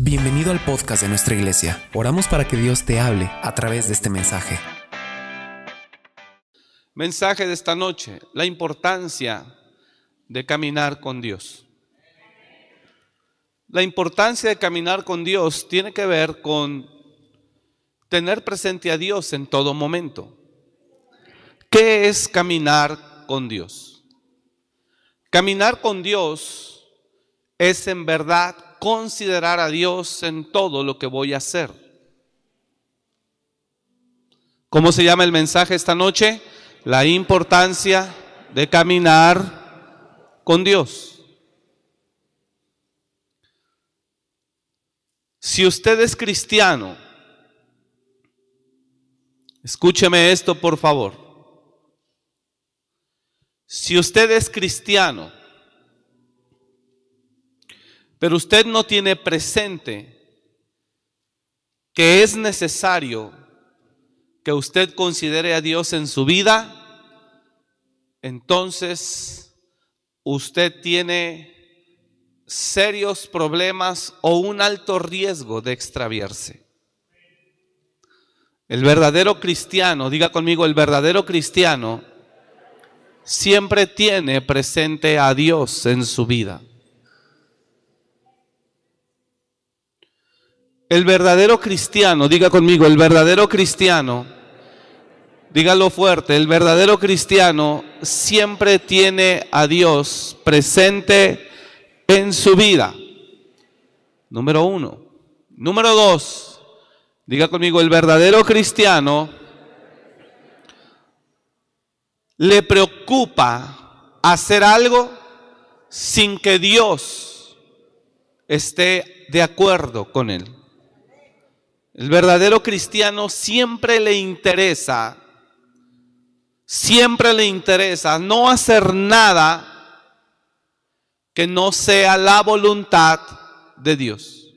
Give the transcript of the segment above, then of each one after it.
Bienvenido al podcast de nuestra iglesia. Oramos para que Dios te hable a través de este mensaje. Mensaje de esta noche, la importancia de caminar con Dios. La importancia de caminar con Dios tiene que ver con tener presente a Dios en todo momento. ¿Qué es caminar con Dios? Caminar con Dios es en verdad considerar a Dios en todo lo que voy a hacer. ¿Cómo se llama el mensaje esta noche? La importancia de caminar con Dios. Si usted es cristiano, escúcheme esto por favor. Si usted es cristiano, pero usted no tiene presente que es necesario que usted considere a Dios en su vida, entonces usted tiene serios problemas o un alto riesgo de extraviarse. El verdadero cristiano, diga conmigo, el verdadero cristiano siempre tiene presente a Dios en su vida. El verdadero cristiano, diga conmigo, el verdadero cristiano, dígalo fuerte, el verdadero cristiano siempre tiene a Dios presente en su vida. Número uno. Número dos, diga conmigo, el verdadero cristiano le preocupa hacer algo sin que Dios esté de acuerdo con él. El verdadero cristiano siempre le interesa, siempre le interesa no hacer nada que no sea la voluntad de Dios.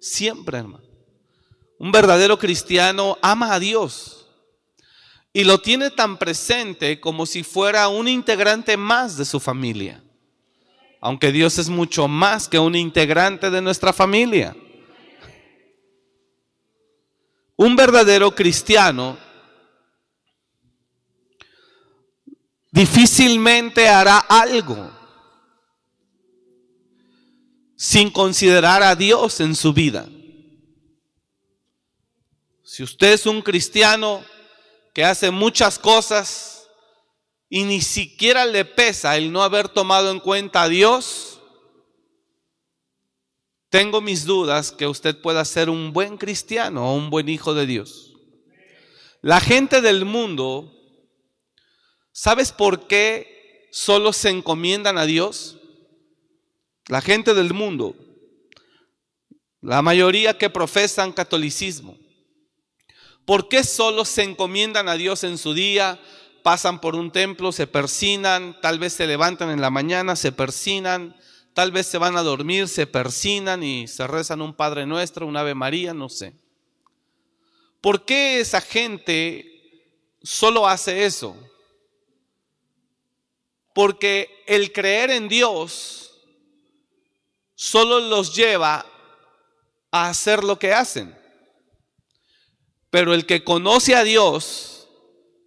Siempre, hermano. Un verdadero cristiano ama a Dios y lo tiene tan presente como si fuera un integrante más de su familia. Aunque Dios es mucho más que un integrante de nuestra familia. Un verdadero cristiano difícilmente hará algo sin considerar a Dios en su vida. Si usted es un cristiano que hace muchas cosas y ni siquiera le pesa el no haber tomado en cuenta a Dios, tengo mis dudas que usted pueda ser un buen cristiano o un buen hijo de Dios. La gente del mundo, ¿sabes por qué solo se encomiendan a Dios? La gente del mundo, la mayoría que profesan catolicismo, ¿por qué solo se encomiendan a Dios en su día? Pasan por un templo, se persinan, tal vez se levantan en la mañana, se persinan, Tal vez se van a dormir, se persinan y se rezan un Padre Nuestro, un Ave María, no sé. ¿Por qué esa gente solo hace eso? Porque el creer en Dios solo los lleva a hacer lo que hacen. Pero el que conoce a Dios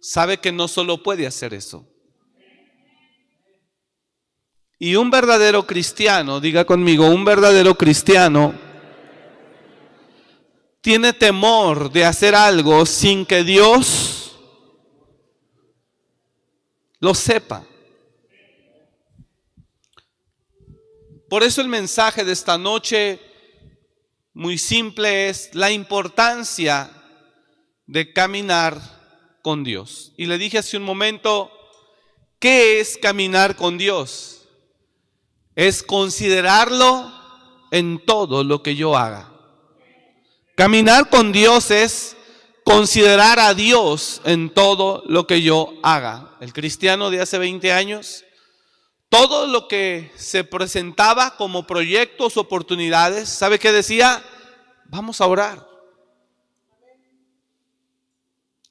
sabe que no solo puede hacer eso. Y un verdadero cristiano, diga conmigo, un verdadero cristiano tiene temor de hacer algo sin que Dios lo sepa. Por eso el mensaje de esta noche, muy simple, es la importancia de caminar con Dios. Y le dije hace un momento, ¿qué es caminar con Dios? Es considerarlo en todo lo que yo haga. Caminar con Dios es considerar a Dios en todo lo que yo haga. El cristiano de hace 20 años, todo lo que se presentaba como proyectos, oportunidades, ¿sabe qué decía? Vamos a orar.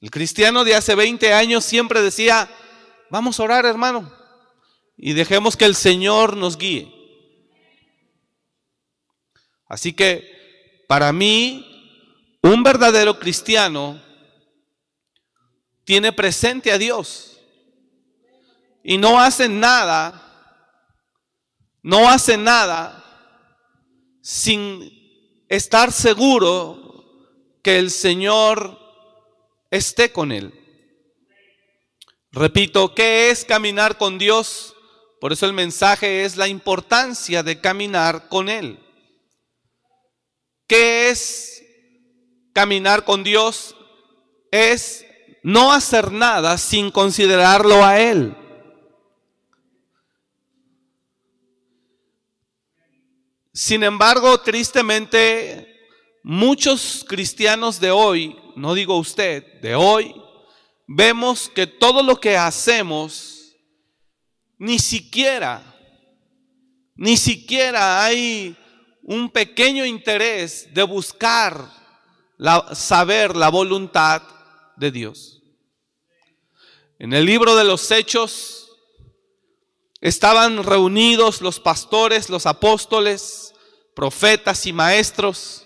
El cristiano de hace 20 años siempre decía, vamos a orar hermano y dejemos que el Señor nos guíe. Así que para mí un verdadero cristiano tiene presente a Dios y no hace nada, no hace nada sin estar seguro que el Señor esté con él. Repito, ¿qué es caminar con Dios? Por eso el mensaje es la importancia de caminar con Él. ¿Qué es caminar con Dios? Es no hacer nada sin considerarlo a Él. Sin embargo, tristemente, muchos cristianos de hoy, no digo usted, de hoy, vemos que todo lo que hacemos, ni siquiera, ni siquiera hay un pequeño interés de buscar la, saber la voluntad de Dios. En el libro de los Hechos estaban reunidos los pastores, los apóstoles, profetas y maestros,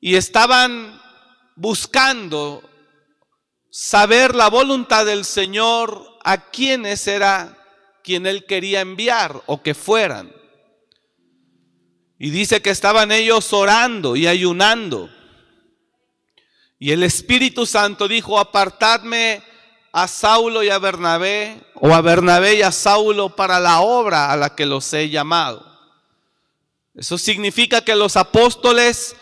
y estaban buscando saber la voluntad del Señor a quienes era quien él quería enviar o que fueran. Y dice que estaban ellos orando y ayunando. Y el Espíritu Santo dijo, apartadme a Saulo y a Bernabé, o a Bernabé y a Saulo para la obra a la que los he llamado. Eso significa que los apóstoles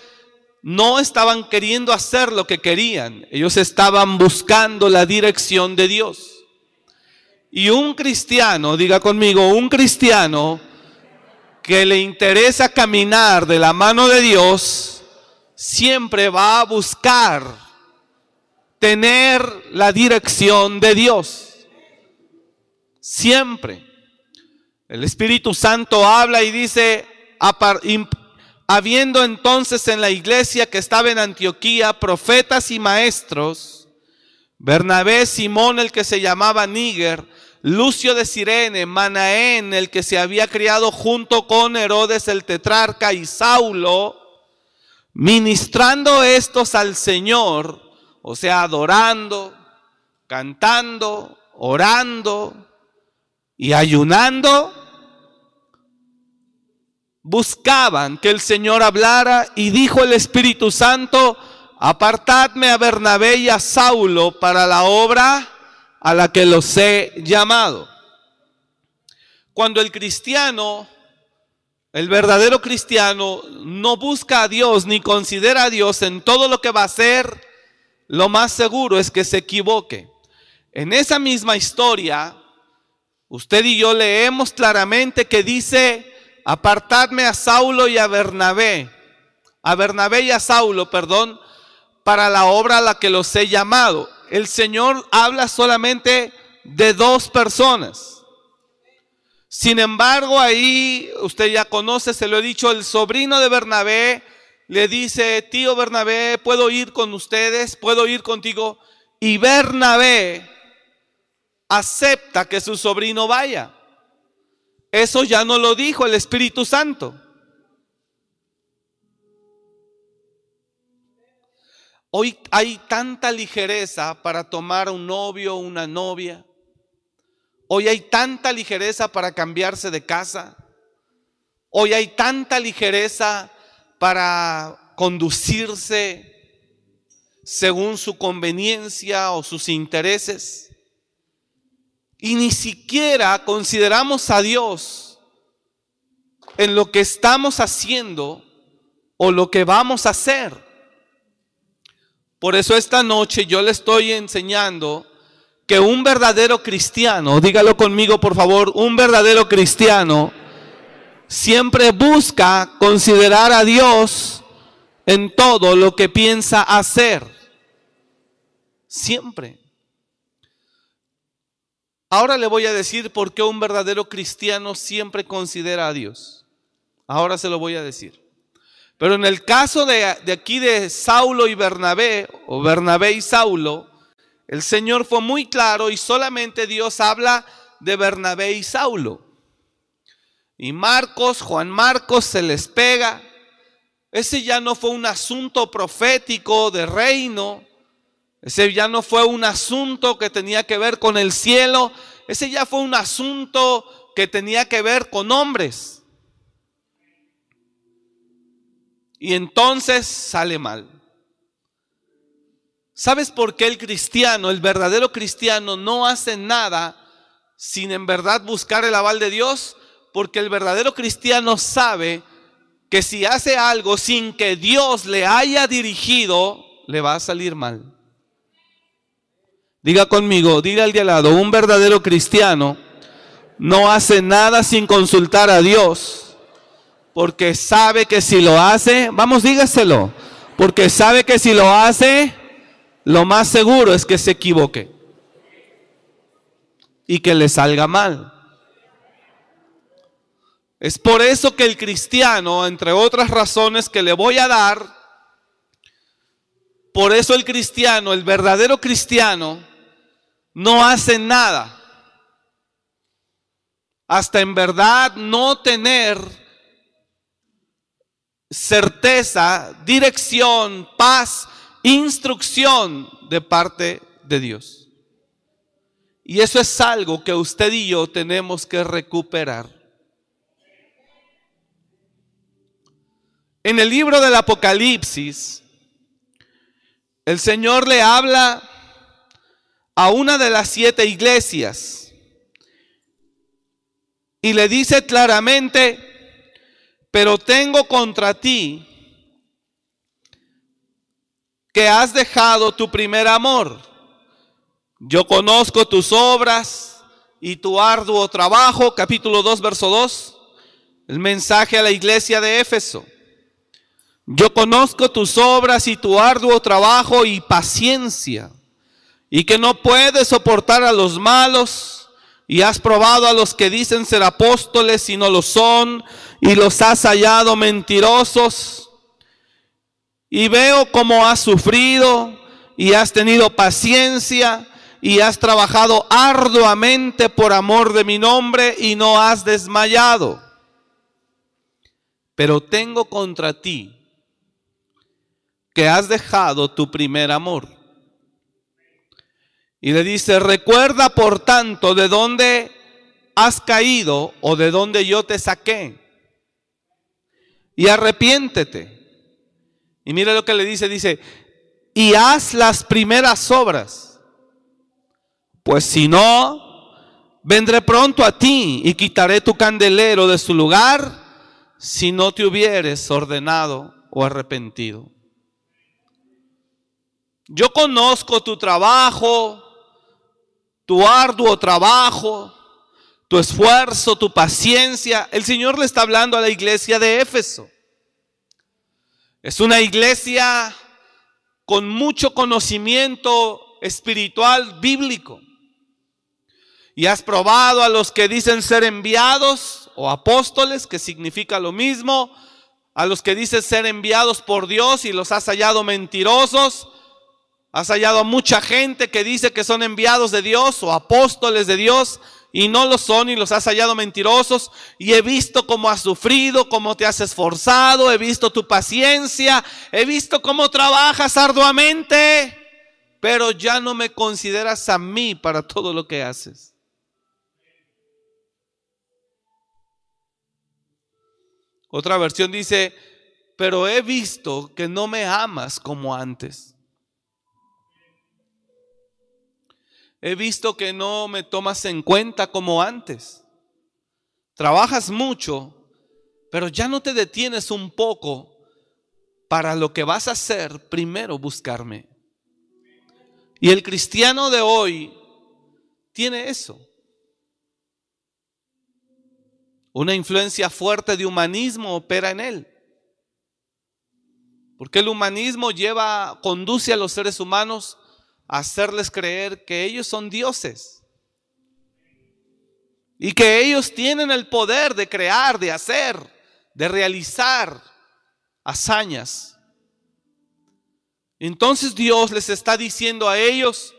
no estaban queriendo hacer lo que querían, ellos estaban buscando la dirección de Dios. Y un cristiano, diga conmigo, un cristiano que le interesa caminar de la mano de Dios, siempre va a buscar tener la dirección de Dios. Siempre. El Espíritu Santo habla y dice, habiendo entonces en la iglesia que estaba en Antioquía profetas y maestros, Bernabé, Simón el que se llamaba Níger, Lucio de Sirene, Manaén el que se había criado junto con Herodes el tetrarca y Saulo, ministrando estos al Señor, o sea, adorando, cantando, orando y ayunando, buscaban que el Señor hablara y dijo el Espíritu Santo, apartadme a Bernabé y a Saulo para la obra a la que los he llamado. Cuando el cristiano, el verdadero cristiano, no busca a Dios ni considera a Dios en todo lo que va a hacer, lo más seguro es que se equivoque. En esa misma historia, usted y yo leemos claramente que dice, apartadme a Saulo y a Bernabé, a Bernabé y a Saulo, perdón, para la obra a la que los he llamado. El Señor habla solamente de dos personas. Sin embargo, ahí usted ya conoce, se lo he dicho, el sobrino de Bernabé le dice, tío Bernabé, ¿puedo ir con ustedes? ¿Puedo ir contigo? Y Bernabé acepta que su sobrino vaya. Eso ya no lo dijo el Espíritu Santo. Hoy hay tanta ligereza para tomar un novio o una novia. Hoy hay tanta ligereza para cambiarse de casa. Hoy hay tanta ligereza para conducirse según su conveniencia o sus intereses y ni siquiera consideramos a Dios en lo que estamos haciendo o lo que vamos a hacer. Por eso esta noche yo le estoy enseñando que un verdadero cristiano, dígalo conmigo por favor, un verdadero cristiano siempre busca considerar a Dios en todo lo que piensa hacer. Siempre. Ahora le voy a decir por qué un verdadero cristiano siempre considera a Dios. Ahora se lo voy a decir. Pero en el caso de, aquí de Saulo y Bernabé, o Bernabé y Saulo, el Señor fue muy claro y solamente Dios habla de Bernabé y Saulo. Y Marcos, Juan Marcos se les pega ese ya no fue un asunto profético de reino, ese ya no fue un asunto que tenía que ver con el cielo, ese ya fue un asunto que tenía que ver con hombres. Y entonces sale mal. ¿Sabes por qué el cristiano, el verdadero cristiano, no hace nada sin en verdad buscar el aval de Dios? Porque el verdadero cristiano sabe que si hace algo sin que Dios le haya dirigido, le va a salir mal. Diga conmigo, diga al de al lado, un verdadero cristiano no hace nada sin consultar a Dios, porque sabe que si lo hace, vamos, dígaselo, porque sabe que si lo hace, lo más seguro es que se equivoque. Y que le salga mal. Es por eso que el cristiano, entre otras razones que le voy a dar, por eso el cristiano, el verdadero cristiano, no hace nada. Hasta en verdad no tener certeza, dirección, paz, instrucción de parte de Dios. Y eso es algo que usted y yo tenemos que recuperar. En el libro del Apocalipsis, el Señor le habla a una de las siete iglesias y le dice claramente, pero tengo contra ti que has dejado tu primer amor. Yo conozco tus obras y tu arduo trabajo, capítulo 2, verso 2, el mensaje a la iglesia de Éfeso. Yo conozco tus obras y tu arduo trabajo y paciencia, y que no puedes soportar a los malos, y has probado a los que dicen ser apóstoles y no lo son, y los has hallado mentirosos. Y veo cómo has sufrido y has tenido paciencia y has trabajado arduamente por amor de mi nombre y no has desmayado. Pero tengo contra ti que has dejado tu primer amor. Y le dice, recuerda por tanto de dónde has caído o de dónde yo te saqué. Y arrepiéntete. Y mira lo que le dice, dice, y haz las primeras obras. Pues si no, vendré pronto a ti y quitaré tu candelero de su lugar si no te hubieres ordenado o arrepentido. Yo conozco tu trabajo, tu arduo trabajo, tu esfuerzo, tu paciencia. El Señor le está hablando a la iglesia de Éfeso. Es una iglesia con mucho conocimiento espiritual bíblico. Y has probado a los que dicen ser enviados o apóstoles, que significa lo mismo, a los que dicen ser enviados por Dios y los has hallado mentirosos, Has hallado a mucha gente que dice que son enviados de Dios o apóstoles de Dios y no lo son y los has hallado mentirosos. Y he visto cómo has sufrido, cómo te has esforzado, he visto tu paciencia, he visto cómo trabajas arduamente, pero ya no me consideras a mí para todo lo que haces. Otra versión dice, pero he visto que no me amas como antes. He visto que no me tomas en cuenta como antes. Trabajas mucho, pero ya no te detienes un poco para lo que vas a hacer, primero buscarme. Y el cristiano de hoy tiene eso. Una influencia fuerte de humanismo opera en él. Porque el humanismo lleva, conduce a los seres humanos hacerles creer que ellos son dioses y que ellos tienen el poder de crear, de hacer, de realizar hazañas. Entonces Dios les está diciendo a ellos,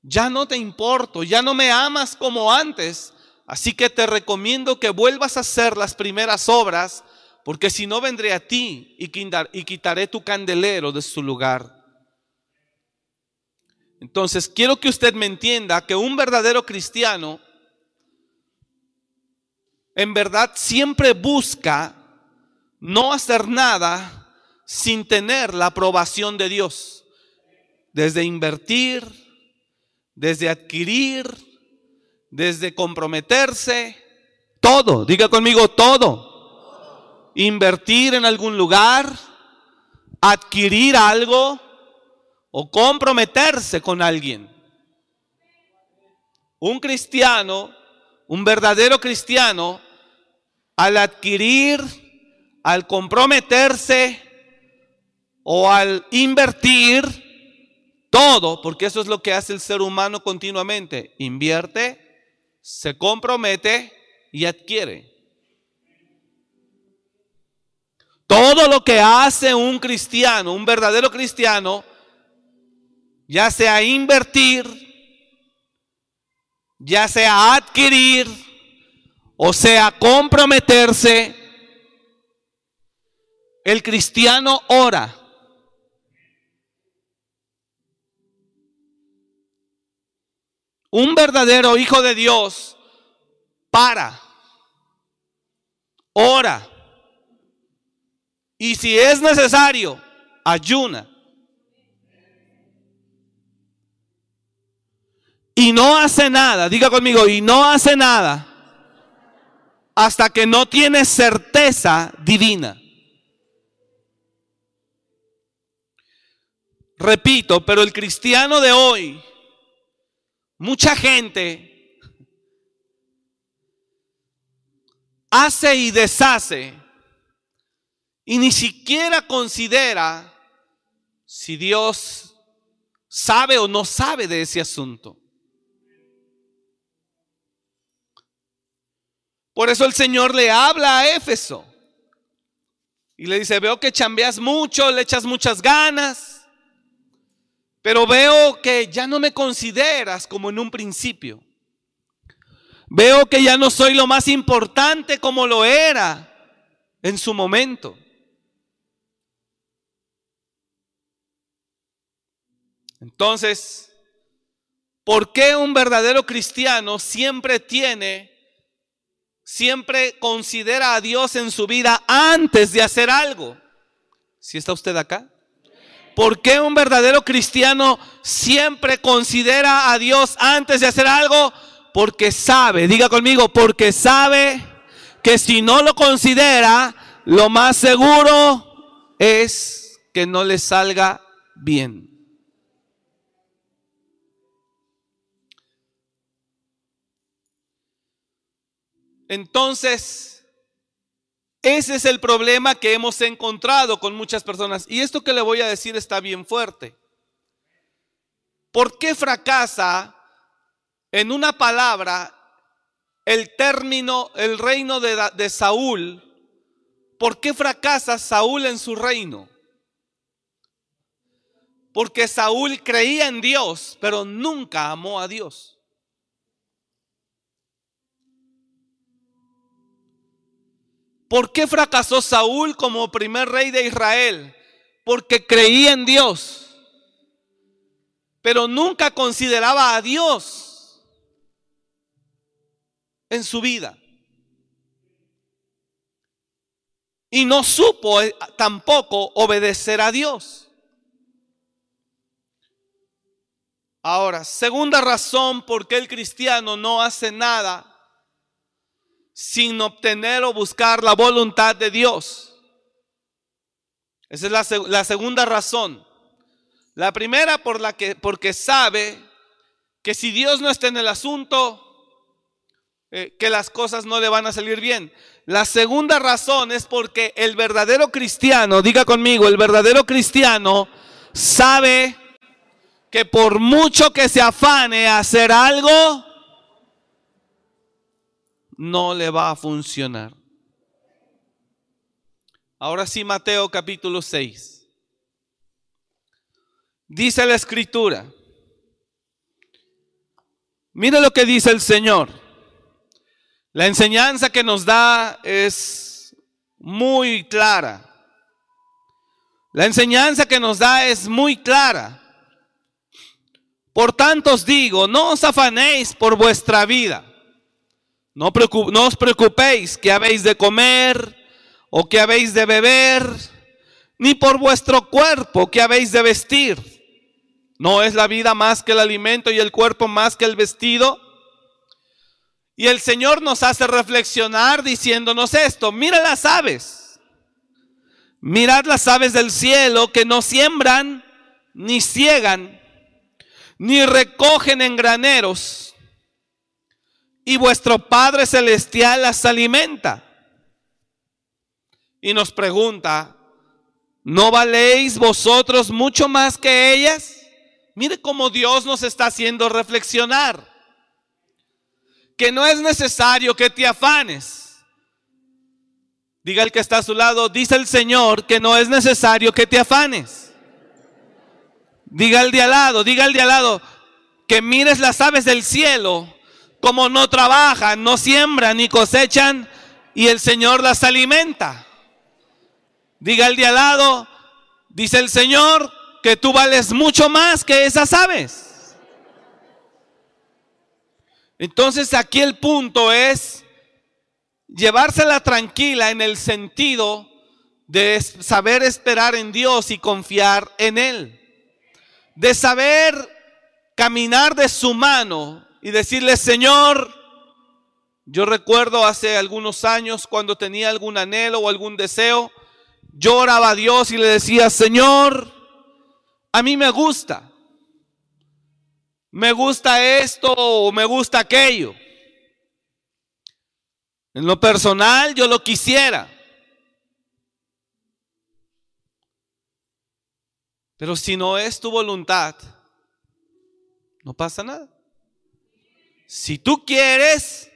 ya no te importo, ya no me amas como antes, así que te recomiendo que vuelvas a hacer las primeras obras porque si no vendré a ti y quitaré tu candelero de su lugar. Entonces, quiero que usted me entienda que un verdadero cristiano en verdad siempre busca no hacer nada sin tener la aprobación de Dios. Desde invertir, desde adquirir, desde comprometerse, todo, diga conmigo todo. Invertir en algún lugar, adquirir algo o comprometerse con alguien. Un cristiano, un verdadero cristiano, al adquirir, al comprometerse o al invertir, todo, porque eso es lo que hace el ser humano continuamente, invierte, se compromete y adquiere. Todo lo que hace un cristiano, un verdadero cristiano, ya sea invertir, ya sea adquirir, o sea, comprometerse, el cristiano ora. Un verdadero hijo de Dios para, ora, y si es necesario, ayuna. Y no hace nada, diga conmigo, y no hace nada hasta que no tiene certeza divina. Repito, pero el cristiano de hoy, mucha gente hace y deshace y ni siquiera considera si Dios sabe o no sabe de ese asunto. Por eso el Señor le habla a Éfeso. Y le dice, veo que chambeas mucho, le echas muchas ganas, pero veo que ya no me consideras como en un principio. Veo que ya no soy lo más importante como lo era en su momento. Entonces, ¿por qué un verdadero cristiano siempre tiene siempre considera a Dios en su vida antes de hacer algo. ¿Si está usted acá? ¿Por qué un verdadero cristiano siempre considera a Dios antes de hacer algo? Porque sabe, diga conmigo, porque sabe que si no lo considera, lo más seguro es que no le salga bien. Entonces, ese es el problema que hemos encontrado con muchas personas. Y esto que le voy a decir está bien fuerte. ¿Por qué fracasa en una palabra el término, el reino de, Saúl? ¿Por qué fracasa Saúl en su reino? Porque Saúl creía en Dios, pero nunca amó a Dios. ¿Por qué fracasó Saúl como primer rey de Israel? Porque creía en Dios, pero nunca consideraba a Dios en su vida. Y no supo eh, tampoco obedecer a Dios. Ahora, segunda razón por qué el cristiano no hace nada sin obtener o buscar la voluntad de Dios. Esa es la, segunda razón. La primera por la que, porque sabe que si Dios no está en el asunto, eh, que las cosas no le van a salir bien. La segunda razón es porque el verdadero cristiano, diga conmigo, el verdadero cristiano sabe que por mucho que se afane a hacer algo, no le va a funcionar. Ahora sí, Mateo capítulo 6. Dice la escritura. Mire lo que dice el Señor. La enseñanza que nos da es muy clara. La enseñanza que nos da es muy clara. Por tanto os digo, no os afanéis por vuestra vida. No, no os preocupéis que habéis de comer o que habéis de beber, ni por vuestro cuerpo que habéis de vestir. ¿No es la vida más que el alimento y el cuerpo más que el vestido? Y el Señor nos hace reflexionar diciéndonos esto, mira las aves, mirad las aves del cielo que no siembran, ni ciegan, ni recogen en graneros, y vuestro Padre Celestial las alimenta. Y nos pregunta, ¿no valéis vosotros mucho más que ellas? Mire cómo Dios nos está haciendo reflexionar que no es necesario que te afanes. Diga el que está a su lado, dice el Señor que no es necesario que te afanes. Diga el de al lado, diga el de al lado, que mires las aves del cielo, como no trabajan, no siembran ni cosechan, y el Señor las alimenta. Diga el de al lado, dice el Señor, que tú vales mucho más que esas aves. Entonces aquí el punto es llevársela tranquila en el sentido de saber esperar en Dios y confiar en Él. De saber caminar de su mano y decirle, Señor, yo recuerdo hace algunos años cuando tenía algún anhelo o algún deseo, yo oraba a Dios y le decía, Señor, a mí me gusta me gusta esto o me gusta aquello. En lo personal yo lo quisiera. Pero si no es tu voluntad, no pasa nada. Si tú quieres,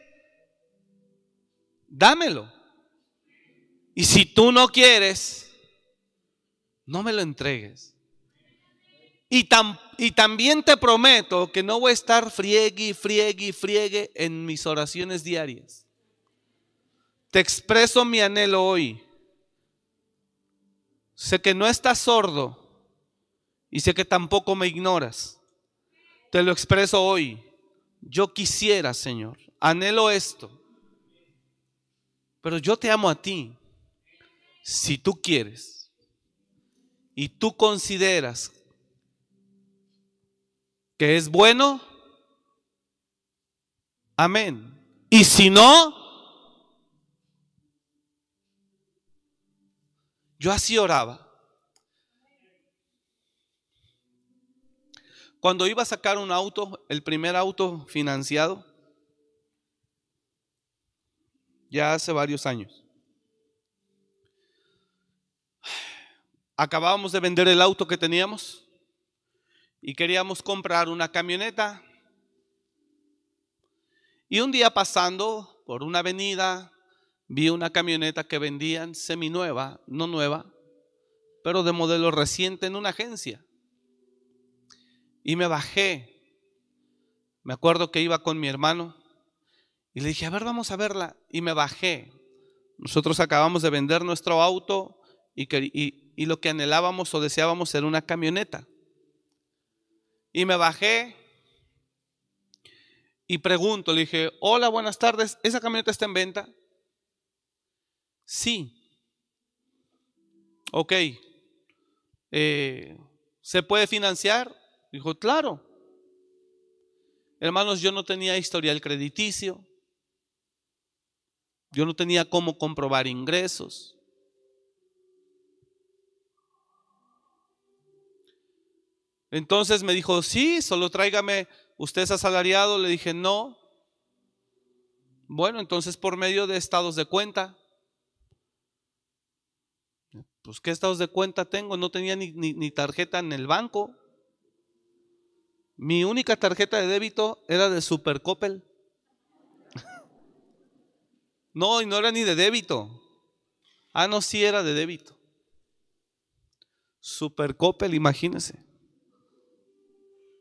dámelo. Y si tú no quieres, no me lo entregues. Y, y, también te prometo que no voy a estar friegue, friegue, friegue en mis oraciones diarias. Te expreso mi anhelo hoy. Sé que no estás sordo y sé que tampoco me ignoras. Te lo expreso hoy. Yo quisiera, Señor, anhelo esto. Pero yo te amo a ti. Si tú quieres y tú consideras que es bueno, amén. Y si no, yo así oraba. Cuando iba a sacar un auto, el primer auto financiado, ya hace varios años. Acabábamos de vender el auto que teníamos y queríamos comprar una camioneta. Y un día pasando por una avenida, vi una camioneta que vendían seminueva, no nueva, pero de modelo reciente en una agencia. Y me bajé. Me acuerdo que iba con mi hermano y le dije, a ver, vamos a verla. Y me bajé. Nosotros acabamos de vender nuestro auto y, y, y lo que anhelábamos o deseábamos era una camioneta. Y me bajé y pregunto, le dije, hola, buenas tardes, ¿esa camioneta está en venta? Sí. Ok. Eh, ¿Se puede financiar? Dijo, claro. Hermanos, yo no tenía historial crediticio. Yo no tenía cómo comprobar ingresos. Entonces me dijo, sí, solo tráigame, usted es asalariado. Le dije, no. Bueno, entonces por medio de estados de cuenta. Pues qué estados de cuenta tengo, no tenía ni, tarjeta en el banco. Mi única tarjeta de débito era de Supercoppel. no, y no era ni de débito. Ah, no, sí era de débito. Supercoppel, imagínense.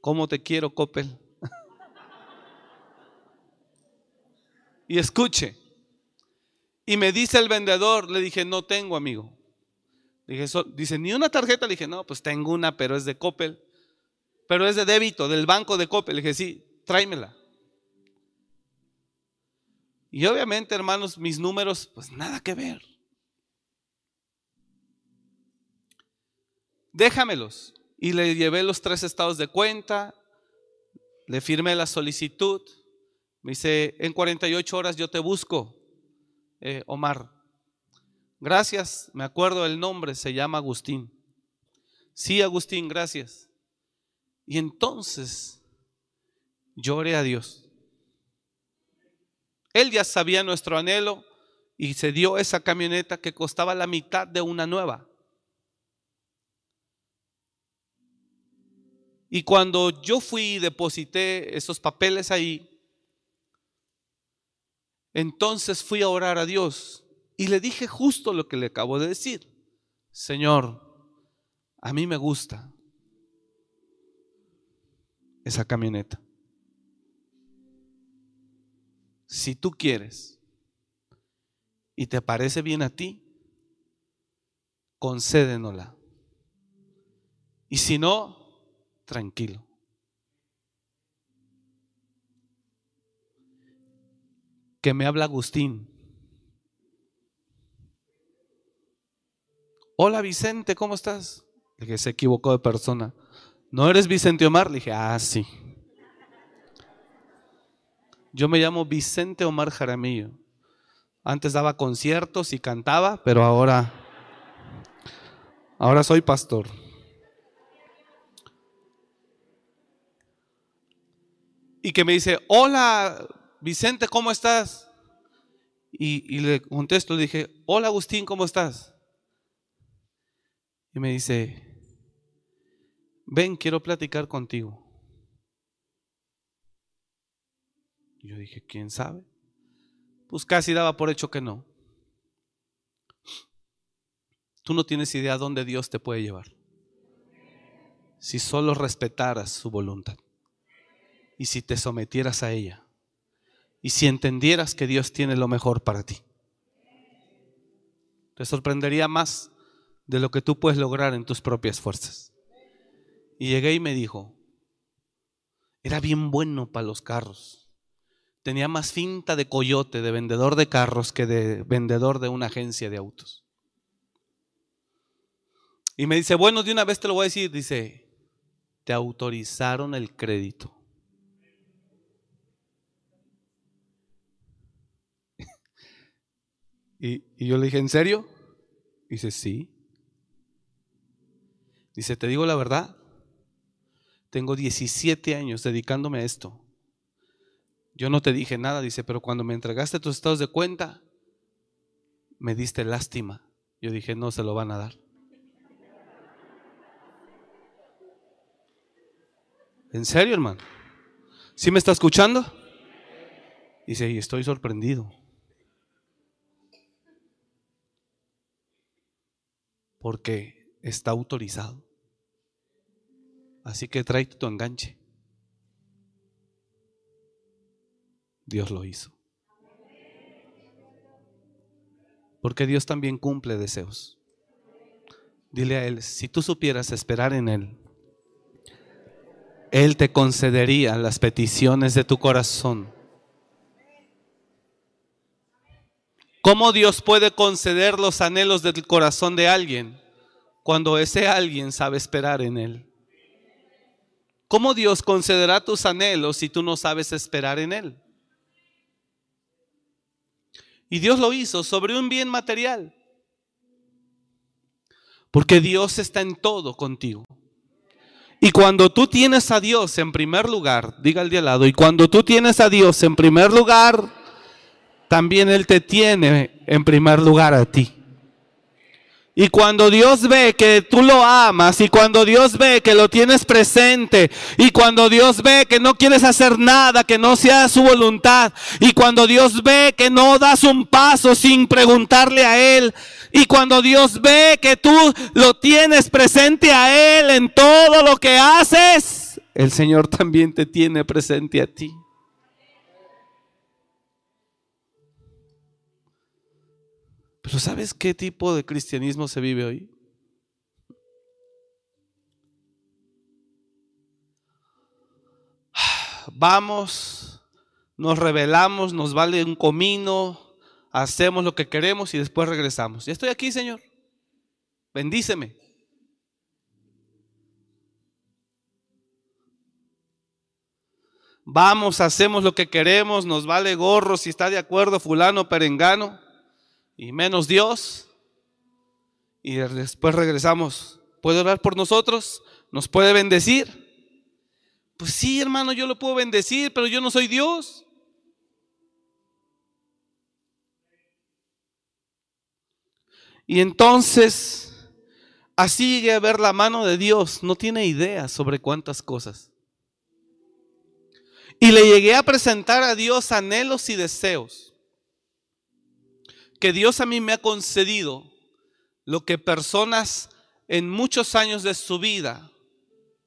¿Cómo te quiero, Coppel? y escuche, Y me dice el vendedor, le dije, no tengo, amigo. Dije, dice, ni una tarjeta. Le dije, no, pues tengo una, pero es de Coppel. Pero es de débito, del banco de Coppel. Le dije, sí, tráemela. Y obviamente, hermanos, mis números, pues nada que ver. Déjamelos. Y le llevé los tres estados de cuenta, le firmé la solicitud. Me dice, en 48 horas yo te busco, eh, Omar. Gracias, me acuerdo el nombre, se llama Agustín. Sí, Agustín, gracias. Y entonces lloré a Dios. Él ya sabía nuestro anhelo y se dio esa camioneta que costaba la mitad de una nueva. Y cuando yo fui y deposité esos papeles ahí, entonces fui a orar a Dios y le dije justo lo que le acabo de decir. Señor, a mí me gusta esa camioneta. Si tú quieres y te parece bien a ti, concédenosla. Y si no, tranquilo. Que me habla Agustín. Hola Vicente, ¿cómo estás? Le dije, se equivocó de persona. ¿No eres Vicente Omar? Le dije, ah, sí. Yo me llamo Vicente Omar Jaramillo. Antes daba conciertos y cantaba, pero ahora, ahora soy pastor. Y que me dice, hola Vicente, ¿cómo estás? Y, y le contesto, le dije, hola Agustín, ¿cómo estás? Y me dice, ven, quiero platicar contigo. Yo dije, ¿quién sabe? Pues casi daba por hecho que no. Tú no tienes idea dónde Dios te puede llevar. Si solo respetaras su voluntad. Y si te sometieras a ella. Y si entendieras que Dios tiene lo mejor para ti. Te sorprendería más de lo que tú puedes lograr en tus propias fuerzas. Y llegué y me dijo, era bien bueno para los carros. Tenía más finta de coyote, de vendedor de carros, que de vendedor de una agencia de autos. Y me dice, bueno, de una vez te lo voy a decir, dice, te autorizaron el crédito. y, yo le dije, ¿en serio? Dice, sí. Dice, te digo la verdad, tengo 17 años dedicándome a esto. Yo no te dije nada, dice, pero cuando me entregaste tus estados de cuenta, me diste lástima. Yo dije, no se lo van a dar. ¿En serio, hermano? ¿Sí me está escuchando? Dice, y estoy sorprendido. Porque está autorizado. Así que trae tu enganche. Dios lo hizo. Porque Dios también cumple deseos. Dile a Él, si tú supieras esperar en Él, Él te concedería las peticiones de tu corazón. ¿Cómo Dios puede conceder los anhelos del corazón de alguien cuando ese alguien sabe esperar en Él? ¿Cómo Dios concederá tus anhelos si tú no sabes esperar en Él? Y Dios lo hizo sobre un bien material. Porque Dios está en todo contigo. Y cuando tú tienes a Dios en primer lugar, diga el de al lado, y cuando tú tienes a Dios en primer lugar, también Él te tiene en primer lugar a ti. Y cuando Dios ve que tú lo amas y cuando Dios ve que lo tienes presente y cuando Dios ve que no quieres hacer nada que no sea su voluntad y cuando Dios ve que no das un paso sin preguntarle a Él y cuando Dios ve que tú lo tienes presente a Él en todo lo que haces, el Señor también te tiene presente a ti. Pero ¿sabes qué tipo de cristianismo se vive hoy? Vamos, nos rebelamos, nos vale un comino, hacemos lo que queremos y después regresamos. Ya estoy aquí, Señor. Bendíceme. Vamos, hacemos lo que queremos, nos vale gorro si está de acuerdo fulano, perengano, y menos Dios. Y después regresamos. ¿Puede orar por nosotros? ¿Nos puede bendecir? Pues sí, hermano, yo lo puedo bendecir, pero yo no soy Dios. Y entonces, así llegué a ver la mano de Dios. No tiene idea sobre cuántas cosas. Y le llegué a presentar a Dios anhelos y deseos que Dios a mí me ha concedido, lo que personas en muchos años de su vida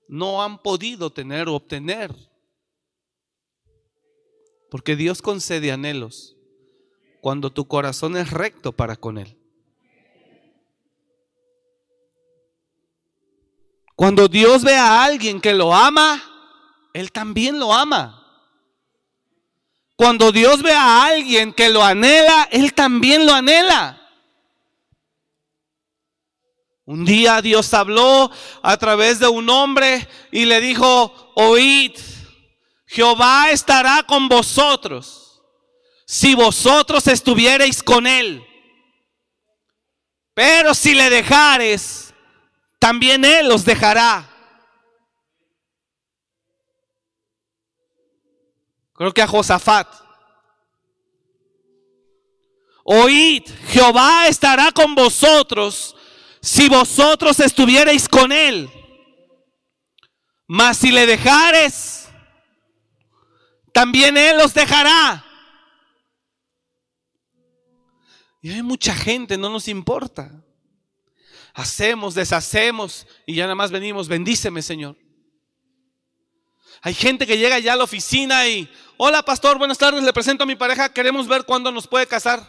no han podido tener o obtener. Porque Dios concede anhelos cuando tu corazón es recto para con Él. Cuando Dios ve a alguien que lo ama, Él también lo ama. Cuando Dios ve a alguien que lo anhela, Él también lo anhela. Un día Dios habló a través de un hombre y le dijo, oíd, Jehová estará con vosotros si vosotros estuviereis con Él. Pero si le dejares, también Él os dejará. Creo que a Josafat. Oíd, Jehová estará con vosotros si vosotros estuvierais con él. Mas si le dejares, también él os dejará. Y hay mucha gente, no nos importa. Hacemos, deshacemos y ya nada más venimos, bendíceme Señor. Hay gente que llega ya a la oficina y, hola pastor, buenas tardes, le presento a mi pareja, queremos ver cuándo nos puede casar.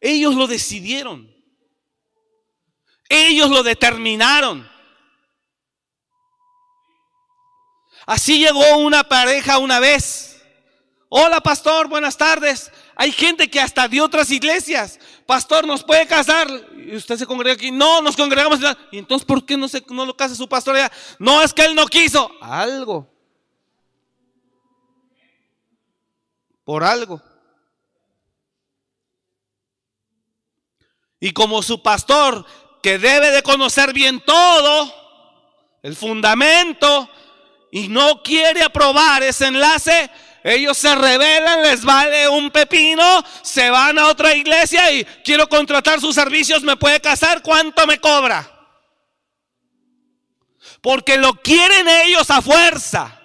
Ellos lo decidieron. Ellos lo determinaron. Así llegó una pareja una vez. Hola pastor, buenas tardes. Hay gente que hasta de otras iglesias, pastor, ¿nos puede casar? Y usted se congrega aquí, no, nos congregamos. Y entonces, ¿por qué no, se, no lo casa su pastor? No, es que él no quiso. Algo. Por algo. Y como su pastor, que debe de conocer bien todo, el fundamento, y no quiere aprobar ese enlace, ellos se rebelan, les vale un pepino, se van a otra iglesia y quiero contratar sus servicios, me puede casar, ¿cuánto me cobra? Porque lo quieren ellos a fuerza.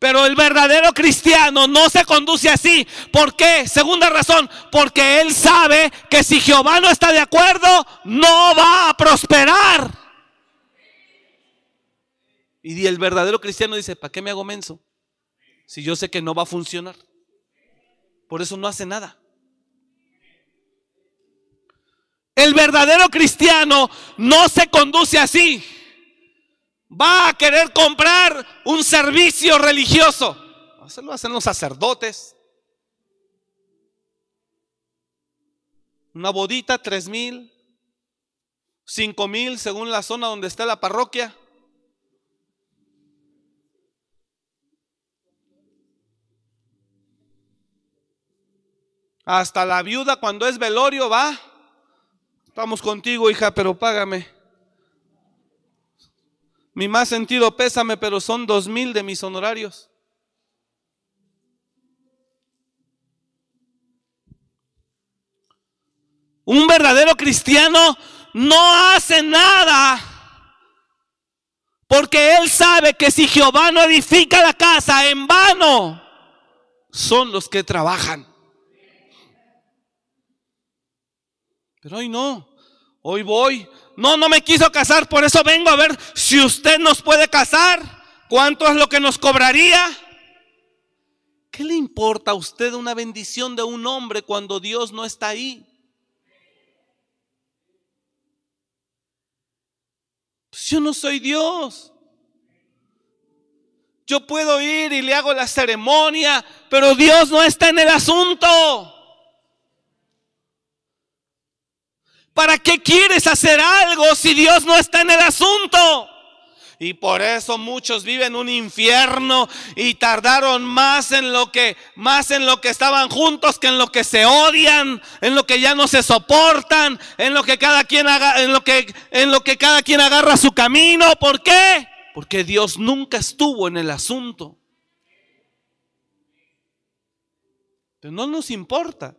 Pero el verdadero cristiano no se conduce así. ¿Por qué? Segunda razón, porque él sabe que si Jehová no está de acuerdo, no va a prosperar. Y el verdadero cristiano dice, ¿para qué me hago menso? Si yo sé que no va a funcionar. Por eso no hace nada. El verdadero cristiano no se conduce así va a querer comprar un servicio religioso. Eso lo hacen los sacerdotes. Una bodita, tres mil, cinco mil, según la zona donde está la parroquia. Hasta la viuda cuando es velorio va. Estamos contigo, hija, pero págame. Mi más sentido pésame, pero son dos mil de mis honorarios. Un verdadero cristiano no hace nada porque él sabe que si Jehová no edifica la casa en vano, son los que trabajan. Pero hoy no, hoy voy, no, no me quiso casar, por eso vengo a ver si usted nos puede casar. ¿Cuánto es lo que nos cobraría? ¿Qué le importa a usted una bendición de un hombre cuando Dios no está ahí? Pues yo no soy Dios. Yo puedo ir y le hago la ceremonia, pero Dios no está en el asunto. ¿Para qué quieres hacer algo si Dios no está en el asunto? Y por eso muchos viven un infierno y tardaron más en lo que más en lo que estaban juntos que en lo que se odian, en lo que ya no se soportan, en lo que cada quien haga, en lo que en lo que cada quien agarra su camino. ¿Por qué? Porque Dios nunca estuvo en el asunto. Pero no nos importa.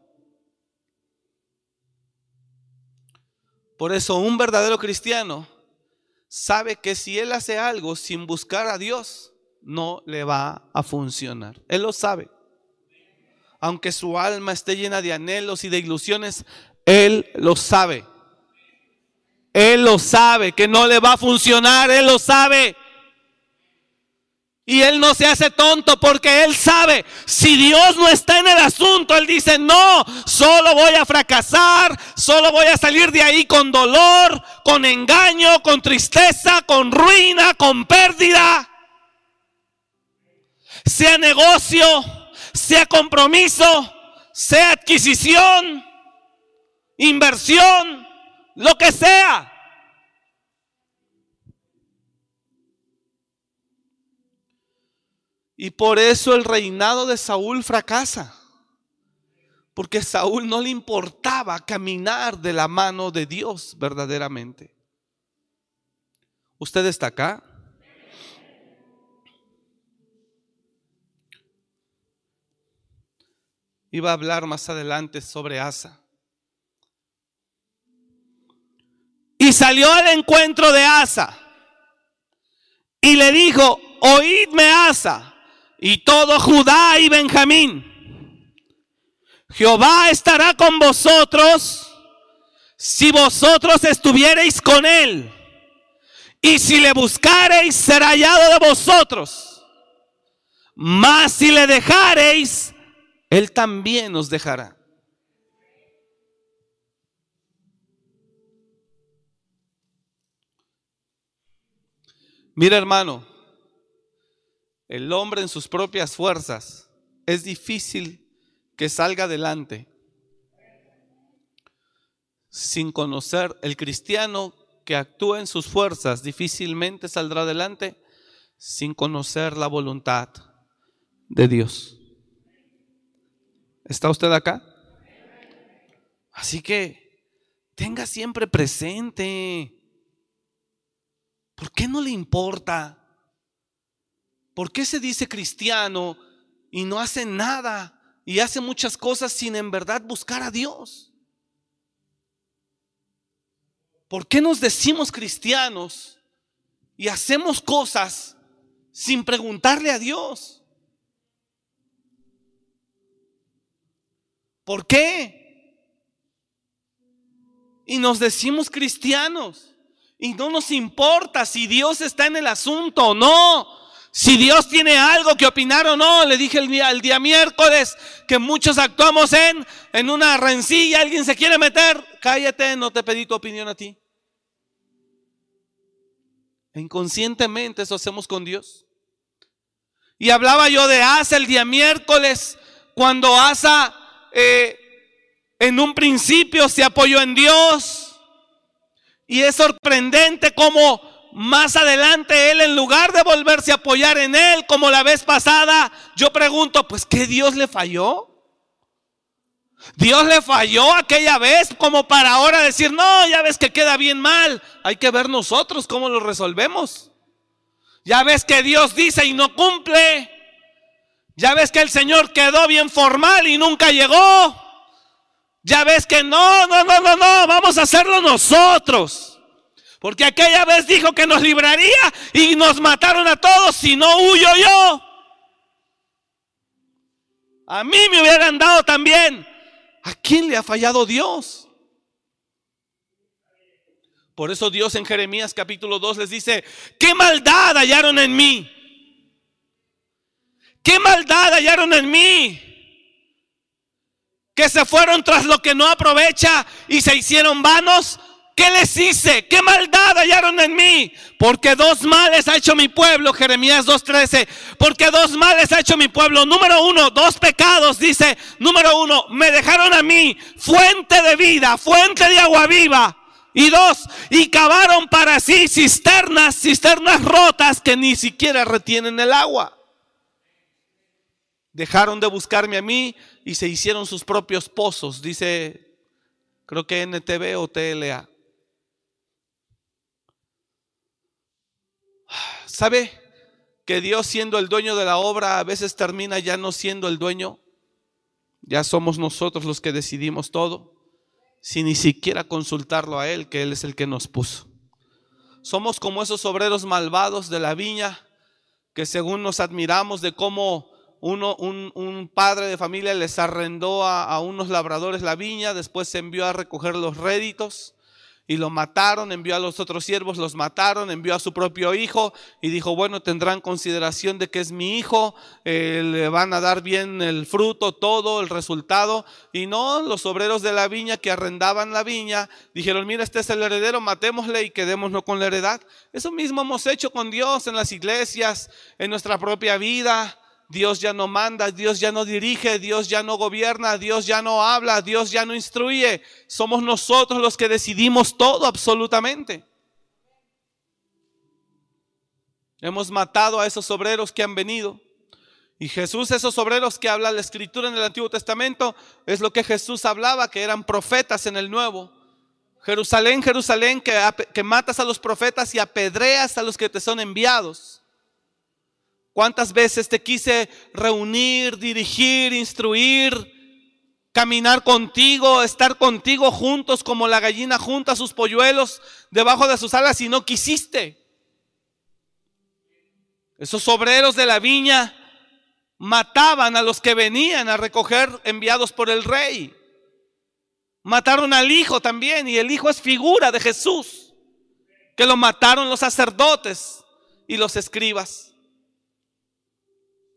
Por eso un verdadero cristiano sabe que si él hace algo sin buscar a Dios, no le va a funcionar. Él lo sabe. Aunque su alma esté llena de anhelos y de ilusiones, él lo sabe. Él lo sabe que no le va a funcionar, él lo sabe. Y él no se hace tonto porque él sabe, si Dios no está en el asunto, él dice, no, solo voy a fracasar, solo voy a salir de ahí con dolor, con engaño, con tristeza, con ruina, con pérdida. Sea negocio, sea compromiso, sea adquisición, inversión, lo que sea. Y por eso el reinado de Saúl fracasa. Porque Saúl no le importaba caminar de la mano de Dios verdaderamente. ¿Usted está acá? Iba a hablar más adelante sobre Asa. Y salió al encuentro de Asa. Y le dijo, oídme Asa y todo Judá y Benjamín. Jehová estará con vosotros si vosotros estuviereis con él. Y si le buscareis, será hallado de vosotros. Mas si le dejareis, él también os dejará. Mira hermano, el hombre en sus propias fuerzas, es difícil que salga adelante sin conocer el cristiano que actúa en sus fuerzas, difícilmente saldrá adelante sin conocer la voluntad de Dios. ¿Está usted acá? Así que tenga siempre presente. ¿Por qué no le importa? ¿Por qué se dice cristiano y no hace nada y hace muchas cosas sin en verdad buscar a Dios? ¿Por qué nos decimos cristianos y hacemos cosas sin preguntarle a Dios? ¿Por qué? Y nos decimos cristianos y no nos importa si Dios está en el asunto o no. Si Dios tiene algo que opinar o no, le dije el día, miércoles que muchos actuamos en, en una rencilla, alguien se quiere meter, cállate, no te pedí tu opinión a ti. inconscientemente eso hacemos con Dios. Y hablaba yo de Asa el día miércoles, cuando Asa eh, en un principio se apoyó en Dios. Y es sorprendente cómo más adelante él en lugar de volverse a apoyar en él como la vez pasada, yo pregunto, pues ¿qué Dios le falló? Dios le falló aquella vez como para ahora decir, no, ya ves que queda bien mal, hay que ver nosotros cómo lo resolvemos. Ya ves que Dios dice y no cumple. Ya ves que el Señor quedó bien formal y nunca llegó. Ya ves que no, no, no, no, no, vamos a hacerlo nosotros. Porque aquella vez dijo que nos libraría y nos mataron a todos si no huyo yo. A mí me hubieran dado también. ¿A quién le ha fallado Dios? Por eso Dios en Jeremías capítulo 2 les dice, ¿qué maldad hallaron en mí? ¿Qué maldad hallaron en mí? Que se fueron tras lo que no aprovecha y se hicieron vanos ¿Qué les hice? ¿Qué maldad hallaron en mí? Porque dos males ha hecho mi pueblo, Jeremías 2.13. Porque dos males ha hecho mi pueblo. Número uno, dos pecados, dice. Número uno, me dejaron a mí fuente de vida, fuente de agua viva. Y dos, y cavaron para sí cisternas, cisternas rotas que ni siquiera retienen el agua. Dejaron de buscarme a mí y se hicieron sus propios pozos, dice, creo que NTV o TLA. ¿Sabe que Dios siendo el dueño de la obra a veces termina ya no siendo el dueño? Ya somos nosotros los que decidimos todo, sin ni siquiera consultarlo a Él, que Él es el que nos puso. Somos como esos obreros malvados de la viña, que según nos admiramos de cómo uno, un, padre de familia les arrendó a, a unos labradores la viña, después se envió a recoger los réditos y lo mataron, envió a los otros siervos, los mataron, envió a su propio hijo y dijo, bueno, tendrán consideración de que es mi hijo, eh, le van a dar bien el fruto, todo, el resultado. Y no, los obreros de la viña que arrendaban la viña dijeron, mira, este es el heredero, matémosle y quedémonos con la heredad. Eso mismo hemos hecho con Dios en las iglesias, en nuestra propia vida. Dios ya no manda, Dios ya no dirige, Dios ya no gobierna, Dios ya no habla, Dios ya no instruye. Somos nosotros los que decidimos todo absolutamente. Hemos matado a esos obreros que han venido. Y Jesús, esos obreros que habla la escritura en el Antiguo Testamento, es lo que Jesús hablaba, que eran profetas en el Nuevo. Jerusalén, Jerusalén, que, que matas a los profetas y apedreas a los que te son enviados. ¿Cuántas veces te quise reunir, dirigir, instruir, caminar contigo, estar contigo juntos como la gallina junta sus polluelos debajo de sus alas y no quisiste? Esos obreros de la viña mataban a los que venían a recoger enviados por el rey. Mataron al hijo también y el hijo es figura de Jesús, que lo mataron los sacerdotes y los escribas.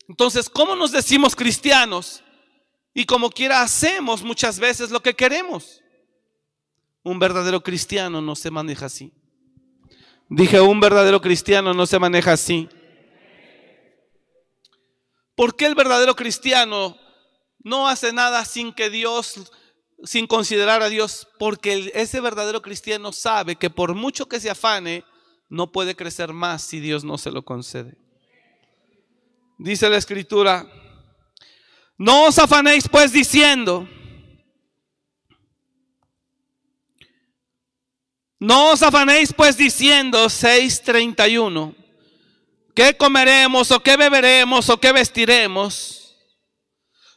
Entonces, ¿cómo nos decimos cristianos? Y como quiera hacemos muchas veces lo que queremos. Un verdadero cristiano no se maneja así. Dije, un verdadero cristiano no se maneja así. ¿Por qué el verdadero cristiano no hace nada sin que Dios, sin considerar a Dios? Porque ese verdadero cristiano sabe que por mucho que se afane, no puede crecer más si Dios no se lo concede. Dice la escritura, no os afanéis pues diciendo, no os afanéis pues diciendo 6:31, ¿qué comeremos o qué beberemos o qué vestiremos?